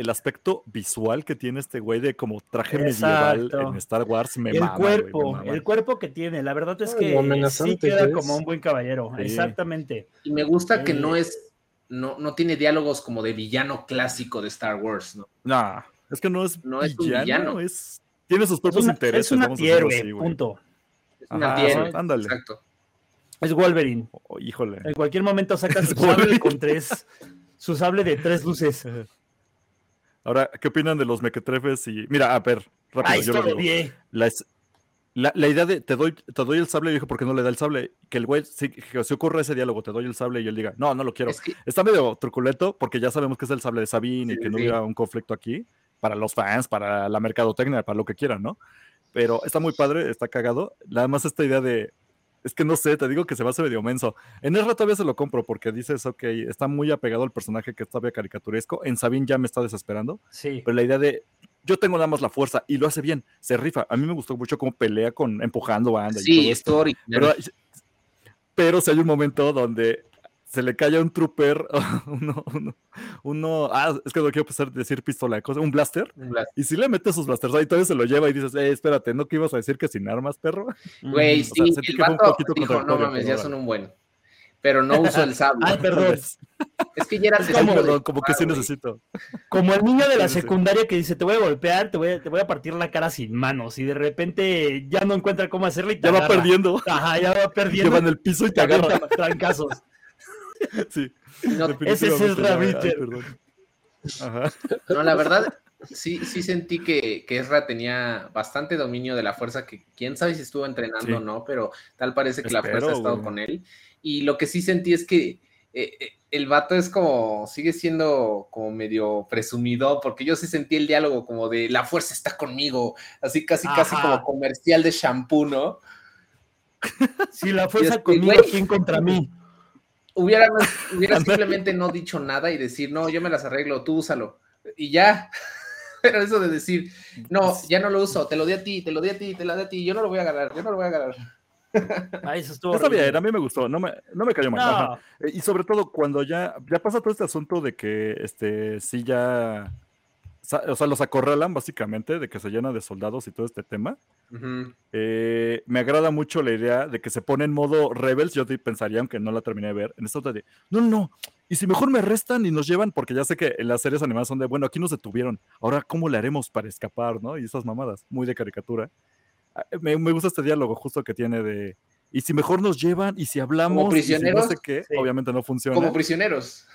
El aspecto visual que tiene este güey de como traje Exacto. medieval en Star Wars. Me el mama, güey, me cuerpo, mama. el cuerpo que tiene, la verdad es Ay, que sí queda que como es. un buen caballero, Sí. exactamente. Y me gusta que Eh. no es, no, no tiene diálogos como de villano clásico de Star Wars, ¿no? Nah, es que no es No es un villano, villano. es tiene sus Es propios una, intereses. es una vamos a decirlo héroe, así, güey. punto. Es ándale. Exacto. Es Wolverine. Oh, híjole. En cualquier momento saca <laughs> Es su sable con tres, su sable de tres luces. <laughs> Ahora, ¿qué opinan de los mequetrefes? Y mira, a ver, rápido, Ahí yo lo digo. bien. La, es- la, la idea de te doy, te doy el sable, yo dije, ¿por qué no le da el sable? Que el güey, si, se ocurre ese diálogo, te doy el sable y él diga, no, no lo quiero. Es que Está medio truculento porque ya sabemos que es el sable de Sabine y Sí, que no sí. hubiera un conflicto aquí para los fans, para la mercadotecnia, para lo que quieran, ¿no? Pero está muy padre, está cagado. Nada más esta idea de, es que no sé, te digo que se va a hacer medio menso. En Ezra todavía se lo compro porque dices, ok, está muy apegado al personaje que está todavía caricaturesco. En Sabine ya me está desesperando. Sí. Pero la idea de yo tengo nada más la fuerza y lo hace bien, se rifa. A mí me gustó mucho cómo pelea con empujando y todo sí, esto. estuvo original. Pero, pero si hay un momento donde se le cae a un trooper, <laughs> uno, uno, uno- ah, es que no quiero empezar a decir pistola, cosa, un blaster, Un blast. y si le mete sus blasters ahí, todavía se lo lleva y dices, eh, espérate, ¿no que ibas a decir que sin armas, perro? <laughs> Güey, O sea, sí, sentí el que fue un vato poquito dijo, no mames, pero ya órale". son un buen. Pero no uso el sable. <laughs> Ay, perdón. es que ya era de perdón, como que sí necesito. Como el niño de la Sí, sí, sí. secundaria que dice, te voy a golpear, te voy a, te voy a partir la cara sin manos, y de repente ya no encuentra cómo hacerlo y te Ya va perdiendo, Ajá, ya va perdiendo. lleva en el piso y te te agarra. trancazos. Sí, No, Ese es Ritter. perdón. Ajá. No, la verdad, sí, sí sentí que, que Ezra tenía bastante dominio de la fuerza, que quién sabe si estuvo entrenando Sí. o no, pero tal parece que la fuerza ha estado güey. con él. Y lo que sí sentí es que eh, eh, el vato es como, sigue siendo como medio presumido, porque yo sí sentí el diálogo como de la fuerza está conmigo, así casi, casi como comercial de shampoo, ¿no? <laughs> Si la fuerza este, conmigo. ¿quién contra mí? Hubiera, simplemente no dicho nada y decir, no, yo me las arreglo, tú úsalo. Y ya. <laughs> Pero eso de decir, no, ya no lo uso, te lo di a ti, te lo di a ti, te lo di a ti, yo no lo voy a agarrar, yo no lo voy a agarrar. <laughs> Ay, eso estuvo Está bien, a mí me gustó, no me, no me cayó mal. No, Eh, Y sobre todo cuando ya, ya pasa todo este asunto de que este sí ya o sea, los acorralan básicamente, de que se llena de soldados y todo este tema. Ujú. Eh, me agrada mucho la idea de que se pone en modo rebels, yo pensaría, aunque no la terminé de ver, en esta otra de, no, no, no, y si mejor me arrestan y nos llevan, porque ya sé que en las series animadas son de, bueno, aquí nos detuvieron, ahora ¿cómo le haremos para escapar, no? Y esas mamadas, muy de caricatura. Ah, Me, me gusta este diálogo justo que tiene de, y si mejor nos llevan, y si hablamos, y si no prisioneros? sé qué, Sí. obviamente no funciona. Como prisioneros.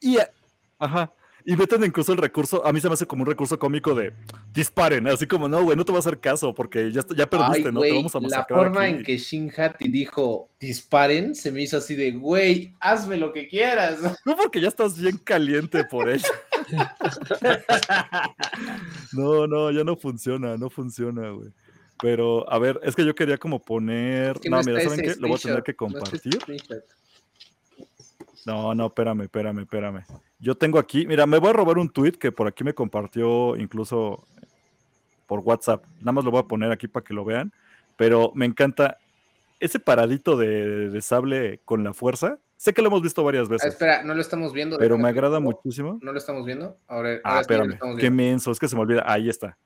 Y, y- ajá. Y meten incluso el recurso, a mí se me hace como un recurso cómico de disparen, así como no, güey, no te va a hacer caso porque ya, ya perdiste, Ay, ¿no? Te vamos a la masacrar. forma aquí". en que Shin Hati dijo disparen se me hizo así de, güey, hazme lo que quieras. <laughs> No, porque ya estás bien caliente por ella. <laughs> No, no, ya no funciona, no funciona, güey. Pero, a ver, es que yo quería como poner. Es que no, mira, ¿saben qué? Lo voy a tener que no compartir. screenshot. No, no, espérame, espérame, espérame. Yo tengo aquí, mira, me voy a robar un tweet que por aquí me compartió incluso por WhatsApp. Nada más lo voy a poner aquí para que lo vean. Pero me encanta ese paradito de, de sable con la fuerza. Sé que lo hemos visto varias Ah, veces, espera, no lo estamos viendo. pero me agrada muchísimo. No lo estamos viendo. Ahora, Ah, ahora ya lo espérame, estamos qué viendo. menso, es que se me olvida. Ahí está.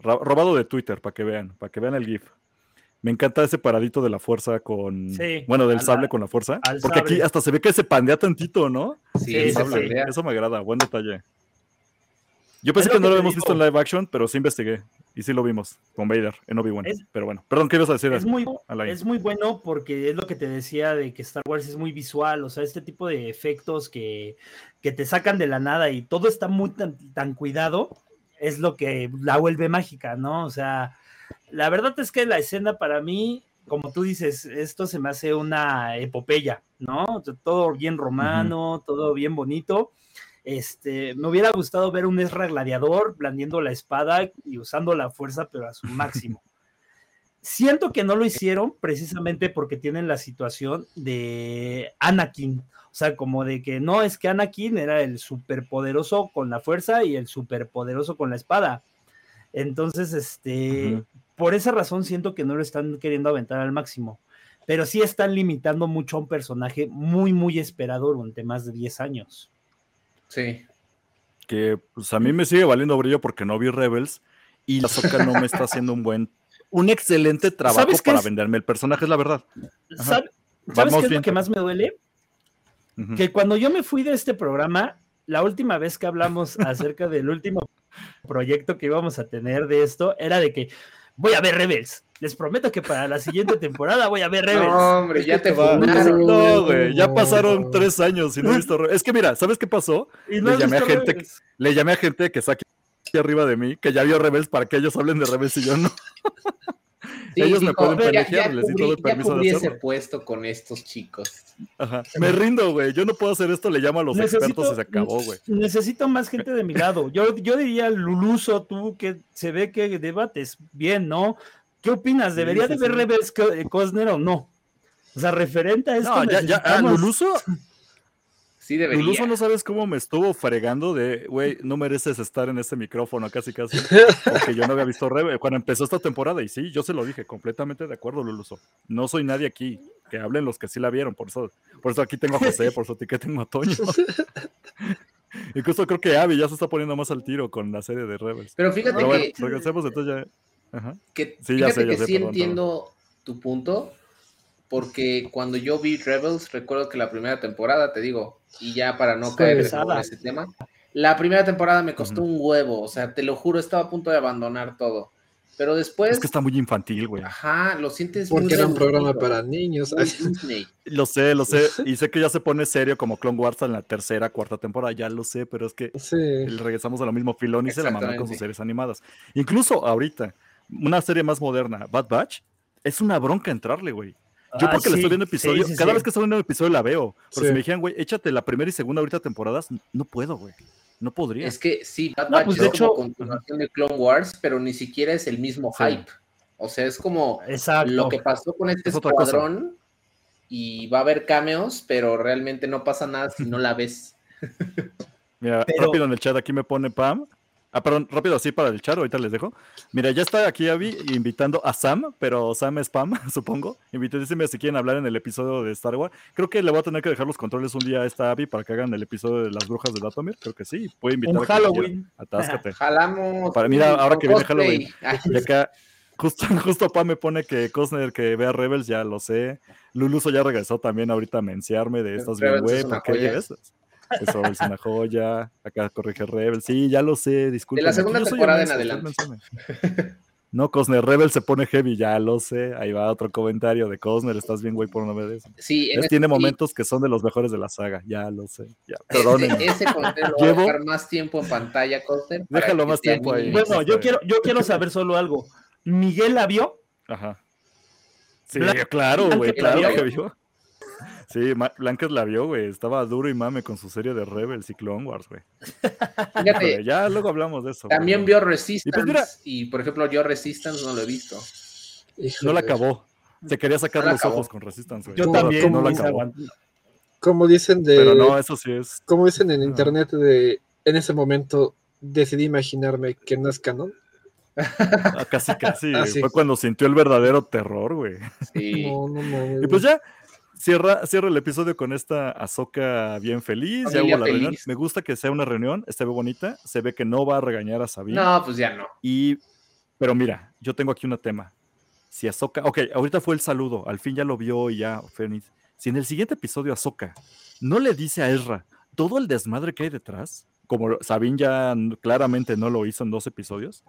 Robado de Twitter, para que vean, para que vean el GIF. Me encanta ese paradito de la fuerza con. Sí, bueno, del la- sable con la fuerza. Porque aquí hasta se ve que se pandea tantito, ¿no? Sí, Sí, se. Eso me agrada, buen detalle. Yo pensé que no que lo habíamos visto en live action, pero sí investigué. Y sí lo vimos con Vader en Obi-Wan. Pero bueno, perdón, ¿qué ibas a decir? Es muy, es muy bueno porque es lo que te decía de que Star Wars es muy visual, o sea, este tipo de efectos que, que te sacan de la nada y todo está muy tan, tan cuidado, es lo que la vuelve mágica, ¿no? O sea, la verdad es que la escena para mí, como tú dices, esto se me hace una epopeya, ¿no? Todo bien romano, todo bien bonito. Este, me hubiera gustado ver un Ezra gladiador blandiendo la espada y usando la fuerza, pero a su <laughs> máximo. Siento que no lo hicieron precisamente porque tienen la situación de Anakin. O sea, como de que no es que Anakin era el superpoderoso con la fuerza y el superpoderoso con la espada. Entonces, este. Por esa razón siento que no lo están queriendo aventar al máximo. Pero sí están limitando mucho a un personaje muy, muy esperado durante más de 10 años. Sí. Que pues a mí me sigue valiendo brillo porque no vi Rebels y la Soca no me está haciendo un buen, un excelente trabajo ¿Sabes qué para es? venderme el personaje, es la verdad. Ajá. ¿Sab- ¿Sabes Vamos qué es bien. lo que más me duele? Que cuando yo me fui de este programa, la última vez que hablamos acerca del último proyecto que íbamos a tener de esto, era de que voy a ver Rebels. Les prometo que para la siguiente temporada voy a ver Rebels. No, hombre, ya te Va. No, güey, ya pasaron tres años y no he visto Rebels. Es que mira, ¿sabes qué pasó? y le llamé a gente Rebels. Le llamé a gente que está aquí arriba de mí, que ya vio Rebels para que ellos hablen de Rebels y yo no. Sí, Ellos me pueden "Ya- pendejear, ya les di todo el ya permiso de cubrí ese hacerlo". puesto con estos chicos. Ajá. <laughs> Me rindo, güey. Yo no puedo hacer esto, le llamo a los Necesito- expertos y se acabó, güey. Necesito más gente de mi lado. Yo, yo diría, Luluso, tú que se ve que debates bien, ¿no? ¿Qué opinas? ¿Debería sí, de ver sí. Rebels eh, Costner o no? O sea, referente a esto. No, ya, ya, ah, Luluso, <laughs> Sí debería. Luluso no sabes cómo me estuvo fregando de, güey, no mereces estar en este micrófono casi casi, <laughs> porque yo no había visto Rebels cuando empezó esta temporada y sí, yo se lo dije, completamente de acuerdo, Luluso. No soy nadie aquí, que hablen los que sí la vieron, por eso, por eso aquí tengo a José, por eso aquí tengo a Toño. <laughs> Incluso creo que Abby ya se está poniendo más al tiro con la serie de Rebels. Pero fíjate Pero bueno, que, regresemos entonces ya. Ajá. que- Sí, ya fíjate sé, ya que sé, sí perdón, entiendo tu punto, porque cuando yo vi Rebels, recuerdo que la primera temporada, te digo, y ya para no caer en ese tema, la primera temporada me costó un huevo, o sea, te lo juro, estaba a punto de abandonar todo. Pero después, Es que está muy infantil, güey. ajá, lo sientes Porque muy era un programa para niños. <laughs> Lo sé, lo sé. <laughs> Y sé que ya se pone serio como Clone Wars en la tercera, cuarta temporada. Ya lo sé, pero es que Sí. regresamos a lo mismo. Filón y se la mamó con sus series animadas. Incluso ahorita, una serie más moderna, Bad Batch, es una bronca entrarle, güey. Yo Ah, porque le estoy viendo sí, episodio, sí, cada sí. vez que estoy viendo un episodio la veo. Pero Sí. si me dijeran, güey, échate la primera y segunda ahorita temporadas, no puedo, güey. No podría. Es que sí, Bad No, Batch pues, es de como hecho- continuación de Clone Wars, pero ni siquiera es el mismo Sí. hype. O sea, es como Exacto. lo que pasó con este Es escuadrón y va a haber cameos, pero realmente no pasa nada si no la ves. Mira, <laughs> Pero- rápido en el chat aquí me pone Pam. Ah, perdón, rápido así para el chat, ahorita les dejo. Mira, ya está aquí Abby invitando a Sam, pero Sam es Pam, <laughs> supongo. Invitadísime si quieren hablar en el episodio de Star Wars. Creo que le voy a tener que dejar los controles un día a esta Abby para que hagan el episodio de las brujas de Datomir. Creo que sí, puede invitar Un a. Halloween. Atáscate. Jalamos. Para- mira, ahora que viene. Halloween. Y acá, justo, <laughs> justo Pam me pone que Cosner que vea Rebels, ya lo sé. Luluso ya regresó también ahorita a menciarme de estas bien, güey, ¿por qué? Eso es una joya. Acá corrige Rebels. Sí, ya lo sé, disculpe. De la segunda temporada en adelante. No, Cosner, Rebels se pone heavy, ya lo sé. Ahí va otro comentario de Cosner, estás bien, güey, por no ver eso. Sí, Es- este- tiene momentos que son de los mejores de la saga, ya lo sé. Ya, perdónenme. <laughs> Ese lo voy a dejar más tiempo en pantalla, Coster. para Déjalo más tiempo ahí. Bueno, yo quiero, yo quiero <laughs> saber solo algo. ¿Miguel la vio? Ajá. Sí, claro, güey, claro la que vio. Sí, Ma- Blanca la vio, güey. Estaba duro y mame con su serie de Rebels y Clone Wars, güey. <laughs> Fíjate, Híjole, Ya luego hablamos de eso. güey. también vio Resistance. Y pues mira- y por ejemplo, yo Resistance no lo he visto. No la acabó. Se quería sacar No los acabó. ojos con Resistance, güey. Yo ¿Cómo- también. no la acabó. Como dicen de. Pero no, eso sí es. Como dicen en Ah. internet de. En ese momento decidí imaginarme que no es canon. ah, Casi, casi. <laughs> Ah, sí. Fue cuando sintió el verdadero terror, güey. Sí. No, no, no. Y pues ya cierra, cierra el episodio con esta Azoka bien feliz. Ya hubo la reunión. feliz. Me gusta que sea una reunión, se ve bonita. Se ve que no va a regañar a Sabine. No, pues ya no. Y, pero mira, yo tengo aquí un tema. Si Ahsoka, ok, ahorita fue el saludo, al fin ya lo vio y ya, feliz. Si en el siguiente episodio Ahsoka no le dice a Ezra todo el desmadre que hay detrás, como Sabine ya claramente no lo hizo en dos episodios,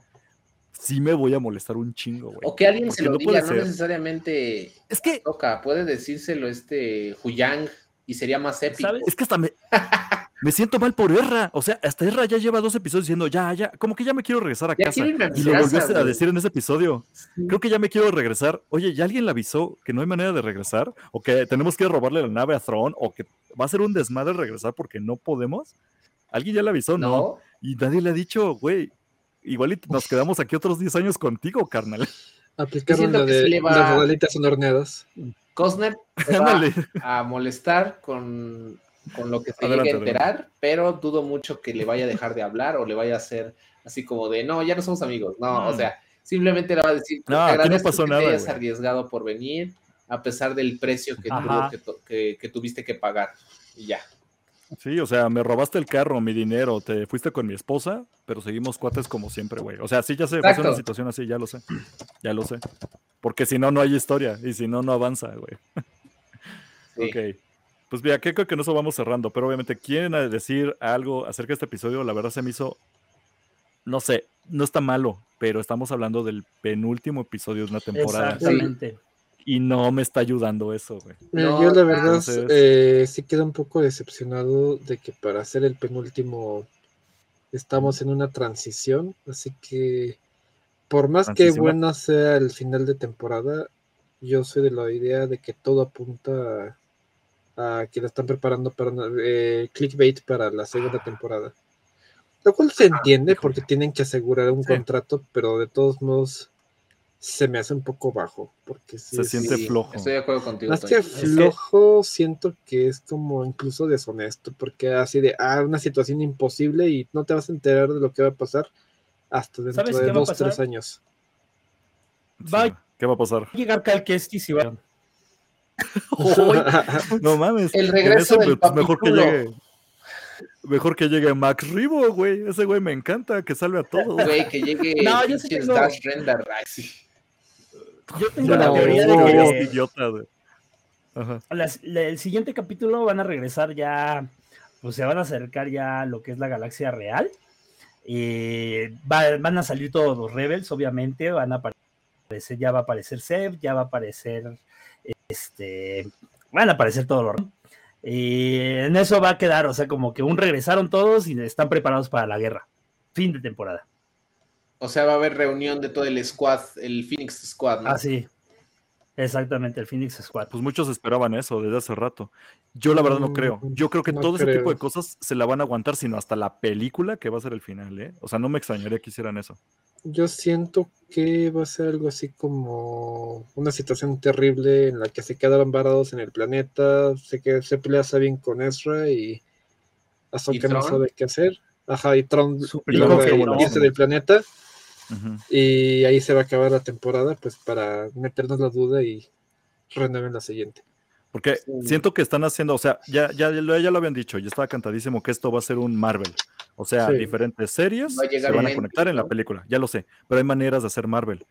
sí me voy a molestar un chingo, güey. O que alguien se lo no diga, no ser. necesariamente Es que, toca, puede decírselo este Huyang y sería más épico. ¿Sabes? es que hasta me, me siento mal por Erra. O sea, hasta Erra ya lleva dos episodios diciendo, ya, ya, como que ya me quiero regresar a Ya casa. a Y lo volvió a decir en ese episodio. Creo que ya me quiero regresar. Oye, ¿ya alguien le avisó que no hay manera de regresar? ¿O que tenemos que robarle la nave a Thrawn? ¿O que va a ser un desmadre regresar porque no podemos? ¿Alguien ya le avisó? No. ¿No? Y nadie le ha dicho, güey, igual y nos quedamos aquí otros 10 años contigo, carnal. Aplicaron siento la que de va- las rodalitas son horneadas. Cosner se va Ándale. a molestar con, con lo que se Adelante, llegue a enterar, pero dudo mucho que le vaya a dejar de hablar o le vaya a hacer así como de, no, ya no somos amigos. No, o Mm. sea, simplemente le va a decir, No, "Te aquí no pasó que nada, te hayas güey". arriesgado por venir, a pesar del precio que, tuvo que, to- que- que tuviste que pagar. Y ya. Sí, o sea, me robaste el carro, mi dinero, te fuiste con mi esposa, pero seguimos cuates como siempre, güey. O sea, sí, ya sé, va a ser una situación así, ya lo sé. Ya lo sé. Porque si no, no hay historia. Y si no, no avanza, güey. <laughs> Sí. Ok. Pues mira, que creo que no eso vamos cerrando, pero obviamente quieren decir algo acerca de este episodio, la verdad se me hizo, no sé, no está malo, pero estamos hablando del penúltimo episodio de una temporada Exactamente. Y no me está ayudando eso, güey. Mira, No, yo la verdad entonces- eh, sí quedo un poco decepcionado de que para hacer el penúltimo estamos en una transición, así que por más que buena sea el final de temporada, yo soy de la idea de que todo apunta a, a que la están preparando para eh, clickbait para la segunda temporada. Lo cual se entiende híjole. porque tienen que asegurar un Sí. contrato, pero de todos modos se me hace un poco bajo, porque sí Se siente Sí, flojo. Estoy de acuerdo contigo. más que flojo, siento que es como incluso deshonesto, porque así de, ah, una situación imposible y no te vas a enterar de lo que va a pasar hasta dentro ¿Sabes de va dos, tres años. Va Sí. ¿Qué va a pasar? a llegar Cal Kestis y va. <laughs> No mames. El regreso del pues, mejor que llegue. Mejor que llegue Max Ribo, güey. Ese güey me encanta, que salve a todos. Güey, que llegue No, yo sí pinches tengo- Dash Render. Yo tengo la teoría de que idiotas, güey. Ajá. las- la- el siguiente capítulo van a regresar ya, pues se van a acercar ya a lo que es la galaxia real. Y va- van a salir todos los rebels, obviamente, van a aparecer, ya va a aparecer Seb, ya va a aparecer, este, van a aparecer todos los y en eso va a quedar, o sea, como que un regresaron todos y están preparados para la guerra. Fin de temporada. O sea, va a haber reunión de todo el squad, el Phoenix Squad, ¿no? Así. Exactamente, el Phoenix Squad. Pues muchos esperaban eso desde hace rato. Yo la verdad no Mm, creo. Yo creo que no todo ese tipo de cosas se la van a aguantar, sino hasta la película que va a ser el final, ¿eh? O sea, no me extrañaría que hicieran eso. Yo siento que va a ser algo así como una situación terrible en la que se quedaron varados en el planeta, se que se pelea bien con Ezra y Ahsoka no Tron? sabe qué hacer. Ajá, y Tron que irse no. del planeta Y ahí se va a acabar la temporada, pues para meternos la duda y renueven la siguiente. Porque Sí. siento que están haciendo, o sea, ya, ya, lo- ya lo habían dicho, ya estaba cantadísimo que esto va a ser un Marvel. O sea, Sí. diferentes series se van a conectar en la película, ya lo sé, pero hay maneras de hacer Marvel.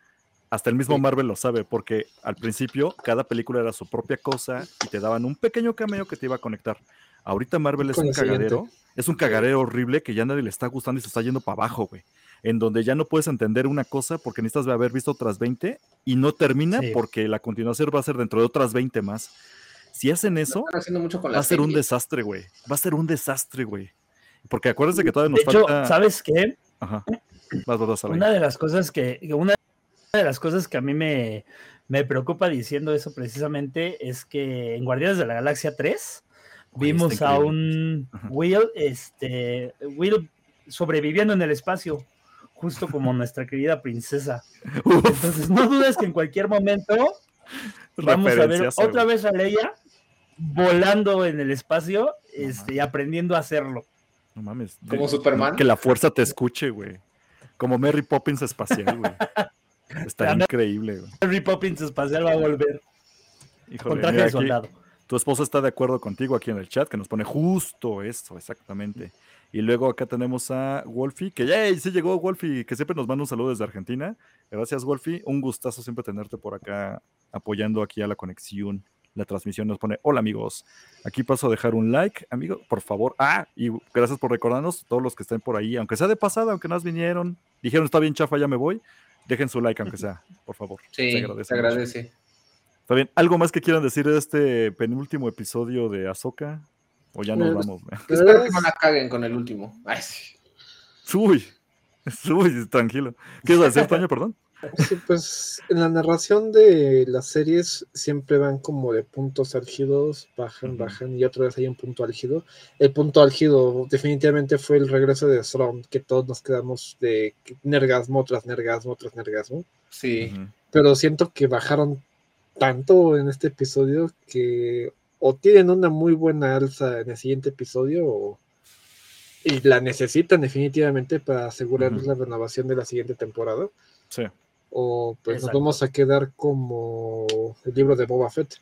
Hasta el mismo Sí. Marvel lo sabe, porque al principio cada película era su propia cosa y te daban un pequeño cameo que te iba a conectar. Ahorita Marvel es Con un siguiente. cagadero, es un cagadero horrible que ya nadie le está gustando y se está yendo para abajo, güey. En donde ya no puedes entender una cosa porque necesitas haber visto otras 20 y no termina Sí. porque la continuación va a ser dentro de otras 20 más. Si hacen eso, mucho con va a ser un desastre, güey. Va a ser un desastre, güey. Porque acuérdense que todavía De nos hecho, falta. ¿sabes qué? Ajá. Vas, vas, vas, Alain. Una de las cosas que, una de las cosas que a mí me, me preocupa diciendo eso precisamente es que en Guardianes de la Galaxia 3 Güey, vimos a un. Will, este, Will sobreviviendo en el espacio, justo como nuestra querida princesa. Uf, Entonces, no dudes que en cualquier momento vamos a ver otra vez a Leia volando en el espacio No este, y aprendiendo a hacerlo. No mames. Como Superman. Que la fuerza te escuche, güey. Como Mary Poppins espacial, güey. <laughs> Está increíble, güey. Harry Poppins espacial va a volver Híjole, con traje de aquí soldado. tu esposa está de acuerdo contigo aquí en el chat, que nos pone justo eso, exactamente. Y luego acá tenemos a Wolfie, que ya sí llegó Wolfie, que siempre nos manda un saludo desde Argentina. Gracias, Wolfie. Un gustazo siempre tenerte por acá apoyando aquí a la conexión. La transmisión nos pone, hola amigos, aquí paso a dejar un like, amigo, por favor. Ah, y gracias por recordarnos, todos los que estén por ahí, aunque sea de pasada, aunque nos vinieron, dijeron está bien chafa, ya me voy. dejen su like aunque sea, por favor. Sí, Se se agradece mucho. Está bien. ¿Algo más que quieran decir de este penúltimo episodio de Ahsoka? O ya nos vamos. Espero que no la caguen con el último. Ay, sí. Uy, <laughs> uy, tranquilo. ¿Qué a decir, Toño? Perdón. Sí, pues en la narración de las series siempre van como de puntos álgidos, bajan, bajan y otra vez hay un punto álgido. El punto álgido definitivamente fue el regreso de Thrawn, que todos nos quedamos de nergasmo tras nergasmo tras nergasmo. Sí. Pero siento que bajaron tanto en este episodio que o tienen una muy buena alza en el siguiente episodio o y la necesitan definitivamente para asegurar Ujú. la renovación de la siguiente temporada Sí. o pues Exacto. nos vamos a quedar como el libro de Boba Fett.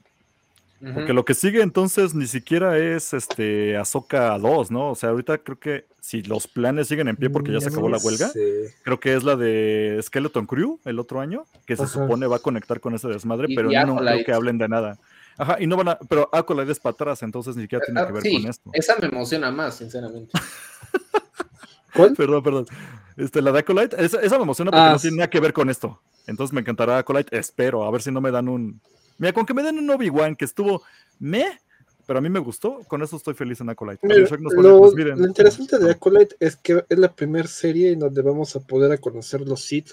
Porque lo que sigue entonces ni siquiera es este Ahsoka 2, ¿no? O sea, ahorita creo que si los planes siguen en pie porque ya se acabó la huelga, Sí. creo que es la de Skeleton Crew el otro año, que se Ajá. supone va a conectar con ese desmadre, Y- pero y no creo que hablen de nada. Ajá, y no van a, pero Acolyte es para atrás, entonces ni siquiera tiene Ah, que ver sí, con esto. esa me emociona más, sinceramente. <laughs> ¿Cuál? Perdón, perdón. Este, la de Acolyte, esa, esa me emociona porque Ah, no tiene nada que ver con esto. Entonces me encantará Acolyte, espero, a ver si no me dan un... Mira, con que me den un Obi-Wan que estuvo me, pero a mí me gustó, con eso estoy feliz en Acolyte. Mira, nos lo, pues, miren, lo interesante de Acolyte es que es la primera serie en donde vamos a poder a conocer los Sith,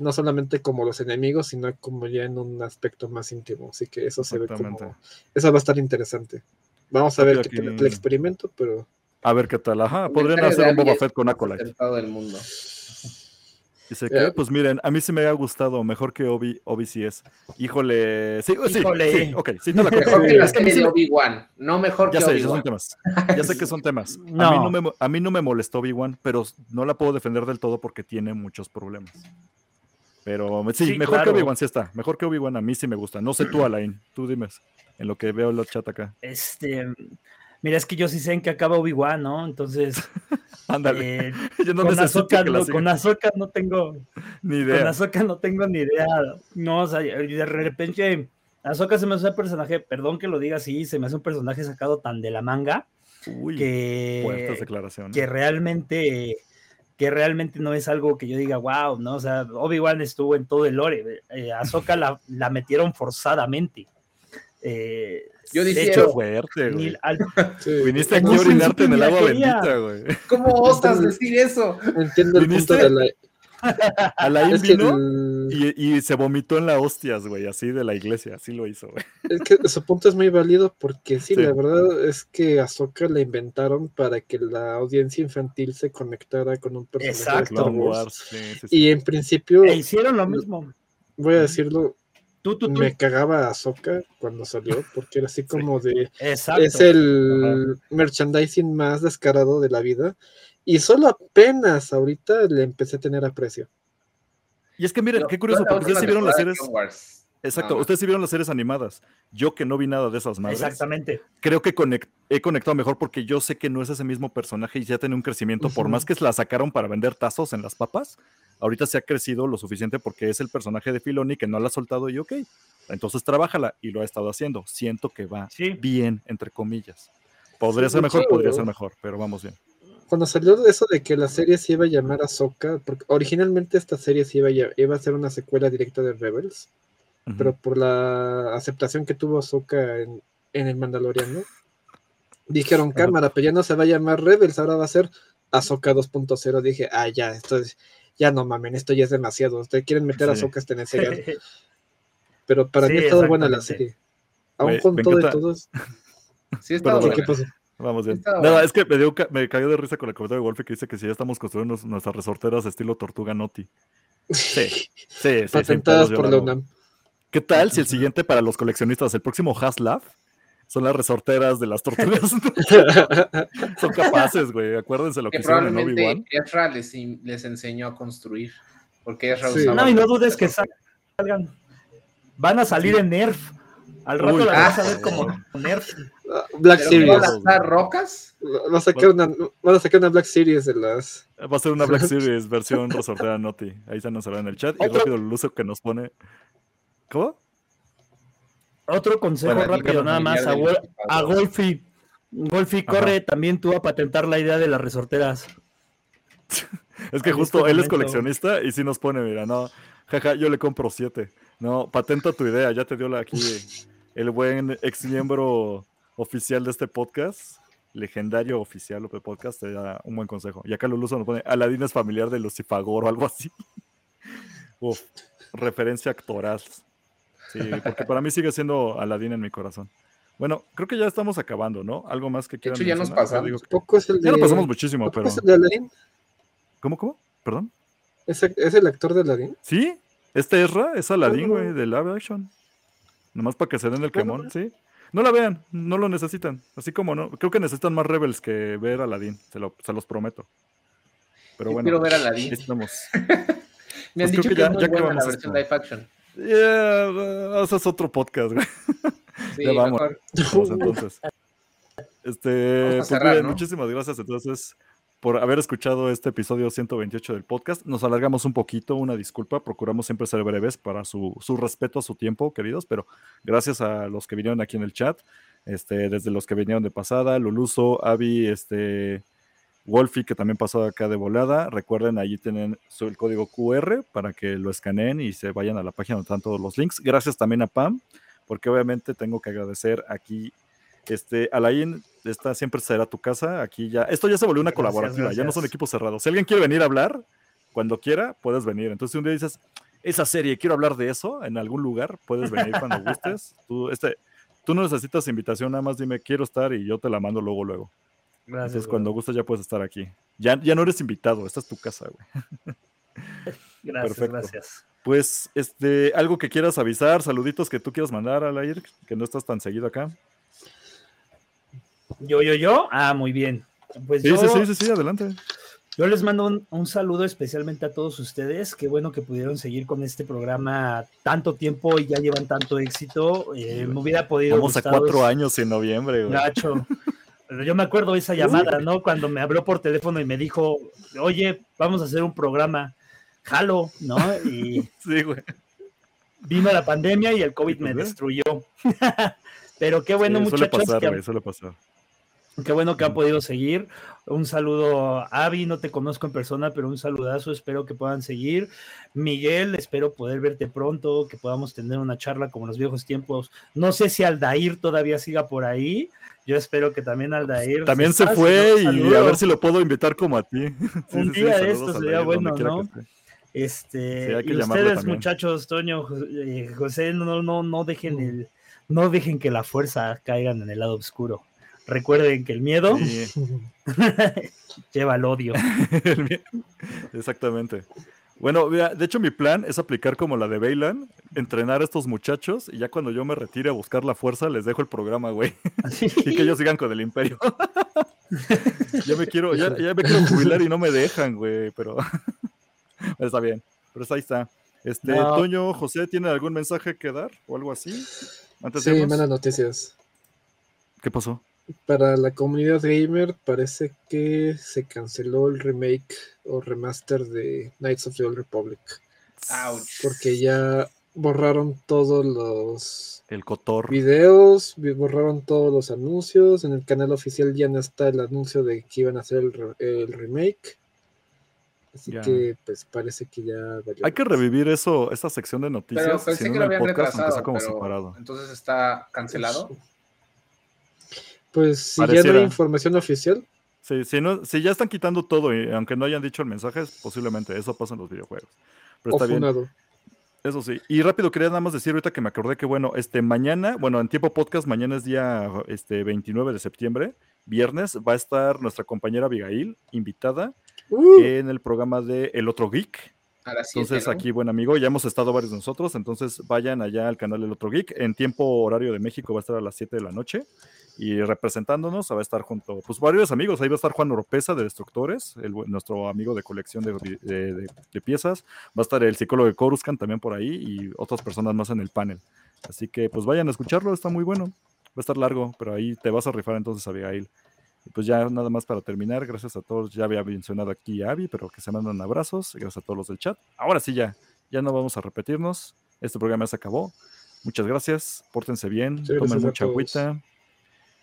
no solamente como los enemigos, sino como ya en un aspecto más íntimo. Así que eso se ve como. Eso va a estar interesante. Vamos a ver qué tal el experimento, pero A ver qué tal. Ajá, podrían hacer un Boba Fett con Acolyte. del mundo. Dice Ya. que, pues miren, a mí sí me ha gustado, mejor que Obi, Obi sí es. Híjole, sí, sí, Híjole. sí, ok, sí, te la compro. Mejor que la Es que a mí serie sí de Obi-Wan, no mejor Ya que sé, esos son temas. Ya sé que son temas. A, mí No. no me, a mí no me molestó Obi-Wan, pero no la puedo defender del todo porque tiene muchos problemas. Pero sí, Sí, mejor que. Obi-Wan sí está. Mejor que Obi-Wan a mí sí me gusta. No sé tú, <clears throat> Alain, tú dime, en lo que veo en el chat acá. Este, mira, es que yo sí sé en qué acaba Obi-Wan, ¿no? Entonces, <laughs> Ándale, eh, <laughs> yo no con, que la no, con Ahsoka no tengo, Ni con idea. Ahsoka no tengo ni idea. No, o sea, de repente, Ahsoka se me hace un personaje, perdón que lo diga así, se me hace un personaje sacado tan de la manga Uy, que, fuertes declaraciones. que realmente que realmente no es algo que yo diga, wow, ¿no? O sea, Obi-Wan estuvo en todo el lore, eh, Ahsoka la, la metieron forzadamente. Eh, Yo de difiero. Qué hecho, fuerte, güey. al- <laughs> sí, Viniste aquí No, a orinarte en el la agua bendita, güey. ¿Cómo osas decir eso? entiendo el punto ¿Viniste? de la. Es que, vino el- y, y se vomitó en la hostias, güey, así de la iglesia, así lo hizo, güey. es que su punto es muy válido porque sí, Sí. la verdad es que Ahsoka la inventaron para que la audiencia infantil se conectara con un personaje de. Star Clone Wars. Wars, sí, sí, sí. Y en principio, e hicieron lo mismo. voy a decirlo, Tú, tú, tú. me cagaba Ahsoka cuando salió, porque era así <laughs> como de, Exacto. es el merchandising más descarado de la vida, y solo apenas ahorita le empecé a tener aprecio. Y es que miren, Yo- qué curioso, porque ustedes sí vieron las series. Exacto, No, ustedes sí vieron las series animadas. Yo que no vi nada de esas madres. Exactamente. Creo que he conectado mejor porque yo sé que no es ese mismo personaje y ya tiene un crecimiento. Por más que la sacaron para vender tazos en las papas, ahorita se ha crecido lo suficiente porque es el personaje de Filoni que no la ha soltado y ok. Entonces trabájala y lo ha estado haciendo. Siento que va Sí. bien, entre comillas. Podría Sí, ser mejor, podría ser mejor, pero vamos bien. Cuando salió de eso de que la serie se iba a llamar Ahsoka, porque originalmente esta serie se iba a, iba a ser una secuela directa de Rebels, pero por la aceptación que tuvo Ahsoka en, en el Mandaloriano, dijeron cámara, pero ya no se va a llamar Rebels, ahora va a ser Ahsoka 2.0. Dije, ah, ya, esto es, ya no mamen, esto ya es demasiado. Ustedes quieren meter a Sí. Ahsoka hasta en ese gas. <laughs> Pero para Sí, mí ha estado buena la serie. Aún con me todo y todos. Sí, está Perdón, ¿Qué, buena. qué pasó? Vamos bien. Nada, es que me, dio me cayó de risa con el comentario de Wolfie que dice que si ya estamos construyendo nos- nuestras resorteras estilo Tortuga Noti. Sí, sí, sí. Patentadas por la. UNAM. ¿Qué tal si el siguiente para los coleccionistas, el próximo Haslab, son las resorteras de las tortugas? <laughs> son capaces, güey. Acuérdense lo que, Que hicieron en probablemente Obi-Wan. Ezra les, les enseñó a construir. Porque Ezra Sí. usaba No, y no dudes que salgan. Van a salir en Nerf. Al rato Uy, la vas a ah, ver como Nerf. Black ¿Pero Series. van a lanzar rocas? Va a sacar una, van a sacar una Black Series de las. Va a ser una Black <laughs> Series versión resortera Noti. Ahí se nos será en el chat. Y Otro- rápido el uso que nos pone. ¿Cómo? Otro consejo Bueno, rápido, nada más a, a. Golfi. Golfi, Ajá. corre también tú a patentar la idea de las resorteras. <laughs> Es que justo él es coleccionista y sí nos pone, mira, no, jaja, yo le compro siete. No, patenta tu idea, ya te dio la aquí el buen ex miembro oficial de este podcast, legendario oficial de podcast, te da un buen consejo. Y acá Luluso nos pone, Aladín es familiar de Lucifagor o algo así. <laughs> Uf, referencia actoral. Sí, porque para mí sigue siendo Aladín en mi corazón. Bueno, creo que ya estamos acabando, ¿no? Algo más que De quieran hecho, ya nos mencionar? Yo pasamos. digo que- Poco es el de. Ya lo pasamos muchísimo, ¿Poco pero... es el de Aladdin? ¿Cómo, cómo? ¿Perdón? ¿Es, es el actor de Aladdin? Sí, este Ezra es Aladdin, no. güey, de live action. Nomás para que se den el ¿Cómo quemón, sí. No la vean, no lo necesitan. Así como no, creo que necesitan más Rebels que ver Aladdin, se, lo- se los prometo. Pero bueno, quiero ver a Aladdin. estamos. <laughs> Me han pues dicho que que, ya- es muy ya buena acabamos la versión live action. Yeah, ese es otro podcast, güey. <laughs> Sí, Ya vamos. mejor. Vamos, entonces. <laughs> Este, a pues bien, ¿no? muchísimas gracias entonces por haber escuchado este episodio 128 del podcast. Nos alargamos un poquito, una disculpa, procuramos siempre ser breves para su, su respeto a su tiempo, queridos, pero gracias a los que vinieron aquí en el chat, este, desde los que vinieron de pasada, Luluso, Avi, este, Wolfie, que también pasó acá de volada. Recuerden, allí tienen el código QR para que lo escaneen y se vayan a la página donde están todos los links. Gracias también a Pam, porque obviamente tengo que agradecer aquí este, Alain, esta siempre será tu casa. Aquí ya, esto ya se volvió una Gracias, colaborativa, ya no son equipos cerrados. Si alguien quiere venir a hablar, cuando quiera, puedes venir. Entonces, si un día dices, esa serie, quiero hablar de eso en algún lugar, puedes venir cuando <laughs> gustes. Tú, este, tú no necesitas invitación, nada más dime, quiero estar y yo te la mando luego, luego. Gracias. Entonces, cuando gustes, ya puedes estar aquí. Ya, ya no eres invitado, esta es tu casa, güey. <laughs> Gracias, perfecto. gracias. Pues, este, algo que quieras avisar, saluditos que tú quieras mandar a la IR, que no estás tan seguido acá. Yo, yo, yo. Ah, muy bien. Pues Sí, yo, sí, sí, sí, adelante. yo les mando un, un saludo especialmente a todos ustedes. Qué bueno que pudieron seguir con este programa tanto tiempo y ya llevan tanto éxito. Eh, me hubiera podido. Vamos a cuatro años en noviembre, güey. Pero yo me acuerdo esa llamada, ¿no? Cuando me habló por teléfono y me dijo, oye, vamos a hacer un programa. Jalo, ¿no? Y <laughs> Sí, güey. vino la pandemia y el COVID me Pues ve. destruyó. <laughs> Pero qué bueno, Sí, suele muchachos, pasar, que, güey, suele pasar. Qué bueno que han podido seguir. Un saludo Avi, no te conozco en persona, pero un saludazo, espero que puedan seguir. Miguel, espero poder verte pronto, que podamos tener una charla como en los viejos tiempos. No sé si Aldair todavía siga por ahí. Yo espero que también Aldair. También se fue y a ver si lo puedo invitar como a ti. <laughs> Un sí, sí, día de a sería bueno, ¿no? Este, y ustedes, también. muchachos, Toño, eh, José, no, no, no dejen el, no dejen que la fuerza caigan en el lado oscuro. Recuerden que el miedo Sí, <laughs> lleva al odio. <laughs> Exactamente. Bueno, mira, de hecho mi plan es aplicar como la de Bailan, entrenar a estos muchachos y ya cuando yo me retire a buscar la fuerza les dejo el programa, güey, <laughs> y que ellos sigan con el imperio. ya me quiero, ya, ya me quiero jubilar y no me dejan, güey, pero está bien. Pero ahí está. Este, No. Toño, José, ¿tiene algún mensaje que dar o algo así? Antes de Sí, malas noticias. ¿Qué pasó? Para la comunidad gamer parece que se canceló el remake o remaster de Knights of the Old Republic. Ouch. Porque ya borraron todos los El cotor. videos, vi- borraron todos los anuncios. En el canal oficial ya no está el anuncio de que iban a hacer el, re- el remake. Así Ya. que pues parece que ya valió Hay que revivir eso, esa sección de noticias. Pero pensé que lo el habían podcast, retrasado, como pero separado. entonces está cancelado. Pues si ya no Pareciera. hay información oficial, Sí, si, no, si ya están quitando todo, y aunque no hayan dicho el mensaje, posiblemente eso pasa en los videojuegos. Pero está bien, eso sí. Y rápido quería nada más decir ahorita que me acordé que, bueno, este mañana, bueno, en tiempo podcast, mañana es día este, 29 de septiembre, viernes, va a estar nuestra compañera Abigail, invitada, Uh, en el programa de El Otro Geek. A las siete, Entonces, ¿no? aquí, buen amigo, ya hemos estado varios de nosotros, entonces vayan allá al canal El Otro Geek. En tiempo horario de México va a estar a las 7 de la noche. Y representándonos va a estar junto, pues varios amigos. Ahí va a estar Juan Oropesa de Destructores, el nuestro amigo de colección de, de- de- de piezas. Va a estar el psicólogo de Coruscant también por ahí y otras personas más en el panel. Así que pues vayan a escucharlo, está muy bueno. Va a estar largo, pero ahí te vas a rifar entonces, Abigail. Y pues ya nada más para terminar, gracias a todos. Ya había mencionado aquí a Abby, pero que se mandan abrazos. Gracias a todos los del chat. Ahora sí ya, ya no vamos a repetirnos. Este programa ya se acabó. Muchas gracias, pórtense bien, Sí, tomen mucha agüita.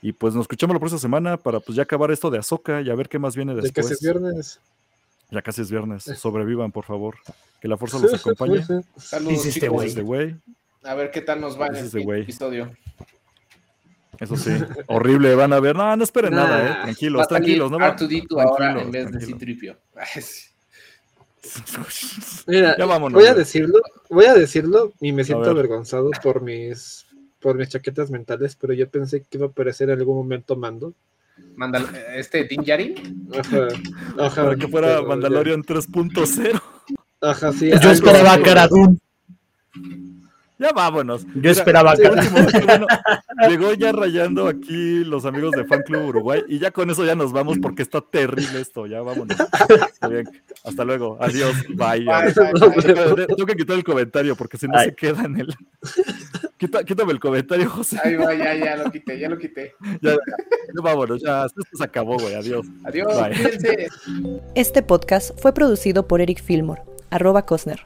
Y pues nos escuchamos la próxima semana para pues ya acabar esto de Azoka y a ver qué más viene de que después. es viernes. Ya casi es viernes. Sobrevivan, por favor. Que la fuerza los acompañe. Saludos, este chicos. güey. Este. A ver qué tal nos va en el este episodio. Eso sí. <laughs> Horrible. Van a ver. No, no esperen Nah. nada, eh. Tranquilos, tranquilos. No va- R2D2 ahora en vez de. Citripio. <laughs> Mira, Ya vámonos, voy a decirlo, voy a decirlo y me siento ver. avergonzado por mis por mis chaquetas mentales, pero yo pensé que iba a aparecer en algún momento Mando. Mandal este Din Djarin. Ajá, ajá. Para que fuera pero Mandalorian 3.0. Ajá, sí. Yo esperaba a. Ya vámonos. Yo esperaba sí. último, bueno, llegó ya rayando aquí los amigos de Fan Club Uruguay y ya con eso ya nos vamos porque está terrible esto. Ya vámonos. Bien. Hasta luego. Adiós. Bye. Bye, bye, bye. Tengo que quitar el comentario porque si no se queda en el. Quita- quítame el comentario, José. Ahí va, ya, ya lo quité, ya lo quité. <laughs> Ya, ya vámonos. Ya, esto se acabó, güey. Adiós. Adiós, Bye. Este podcast fue producido por Eric Fillmore, arroba Cosner.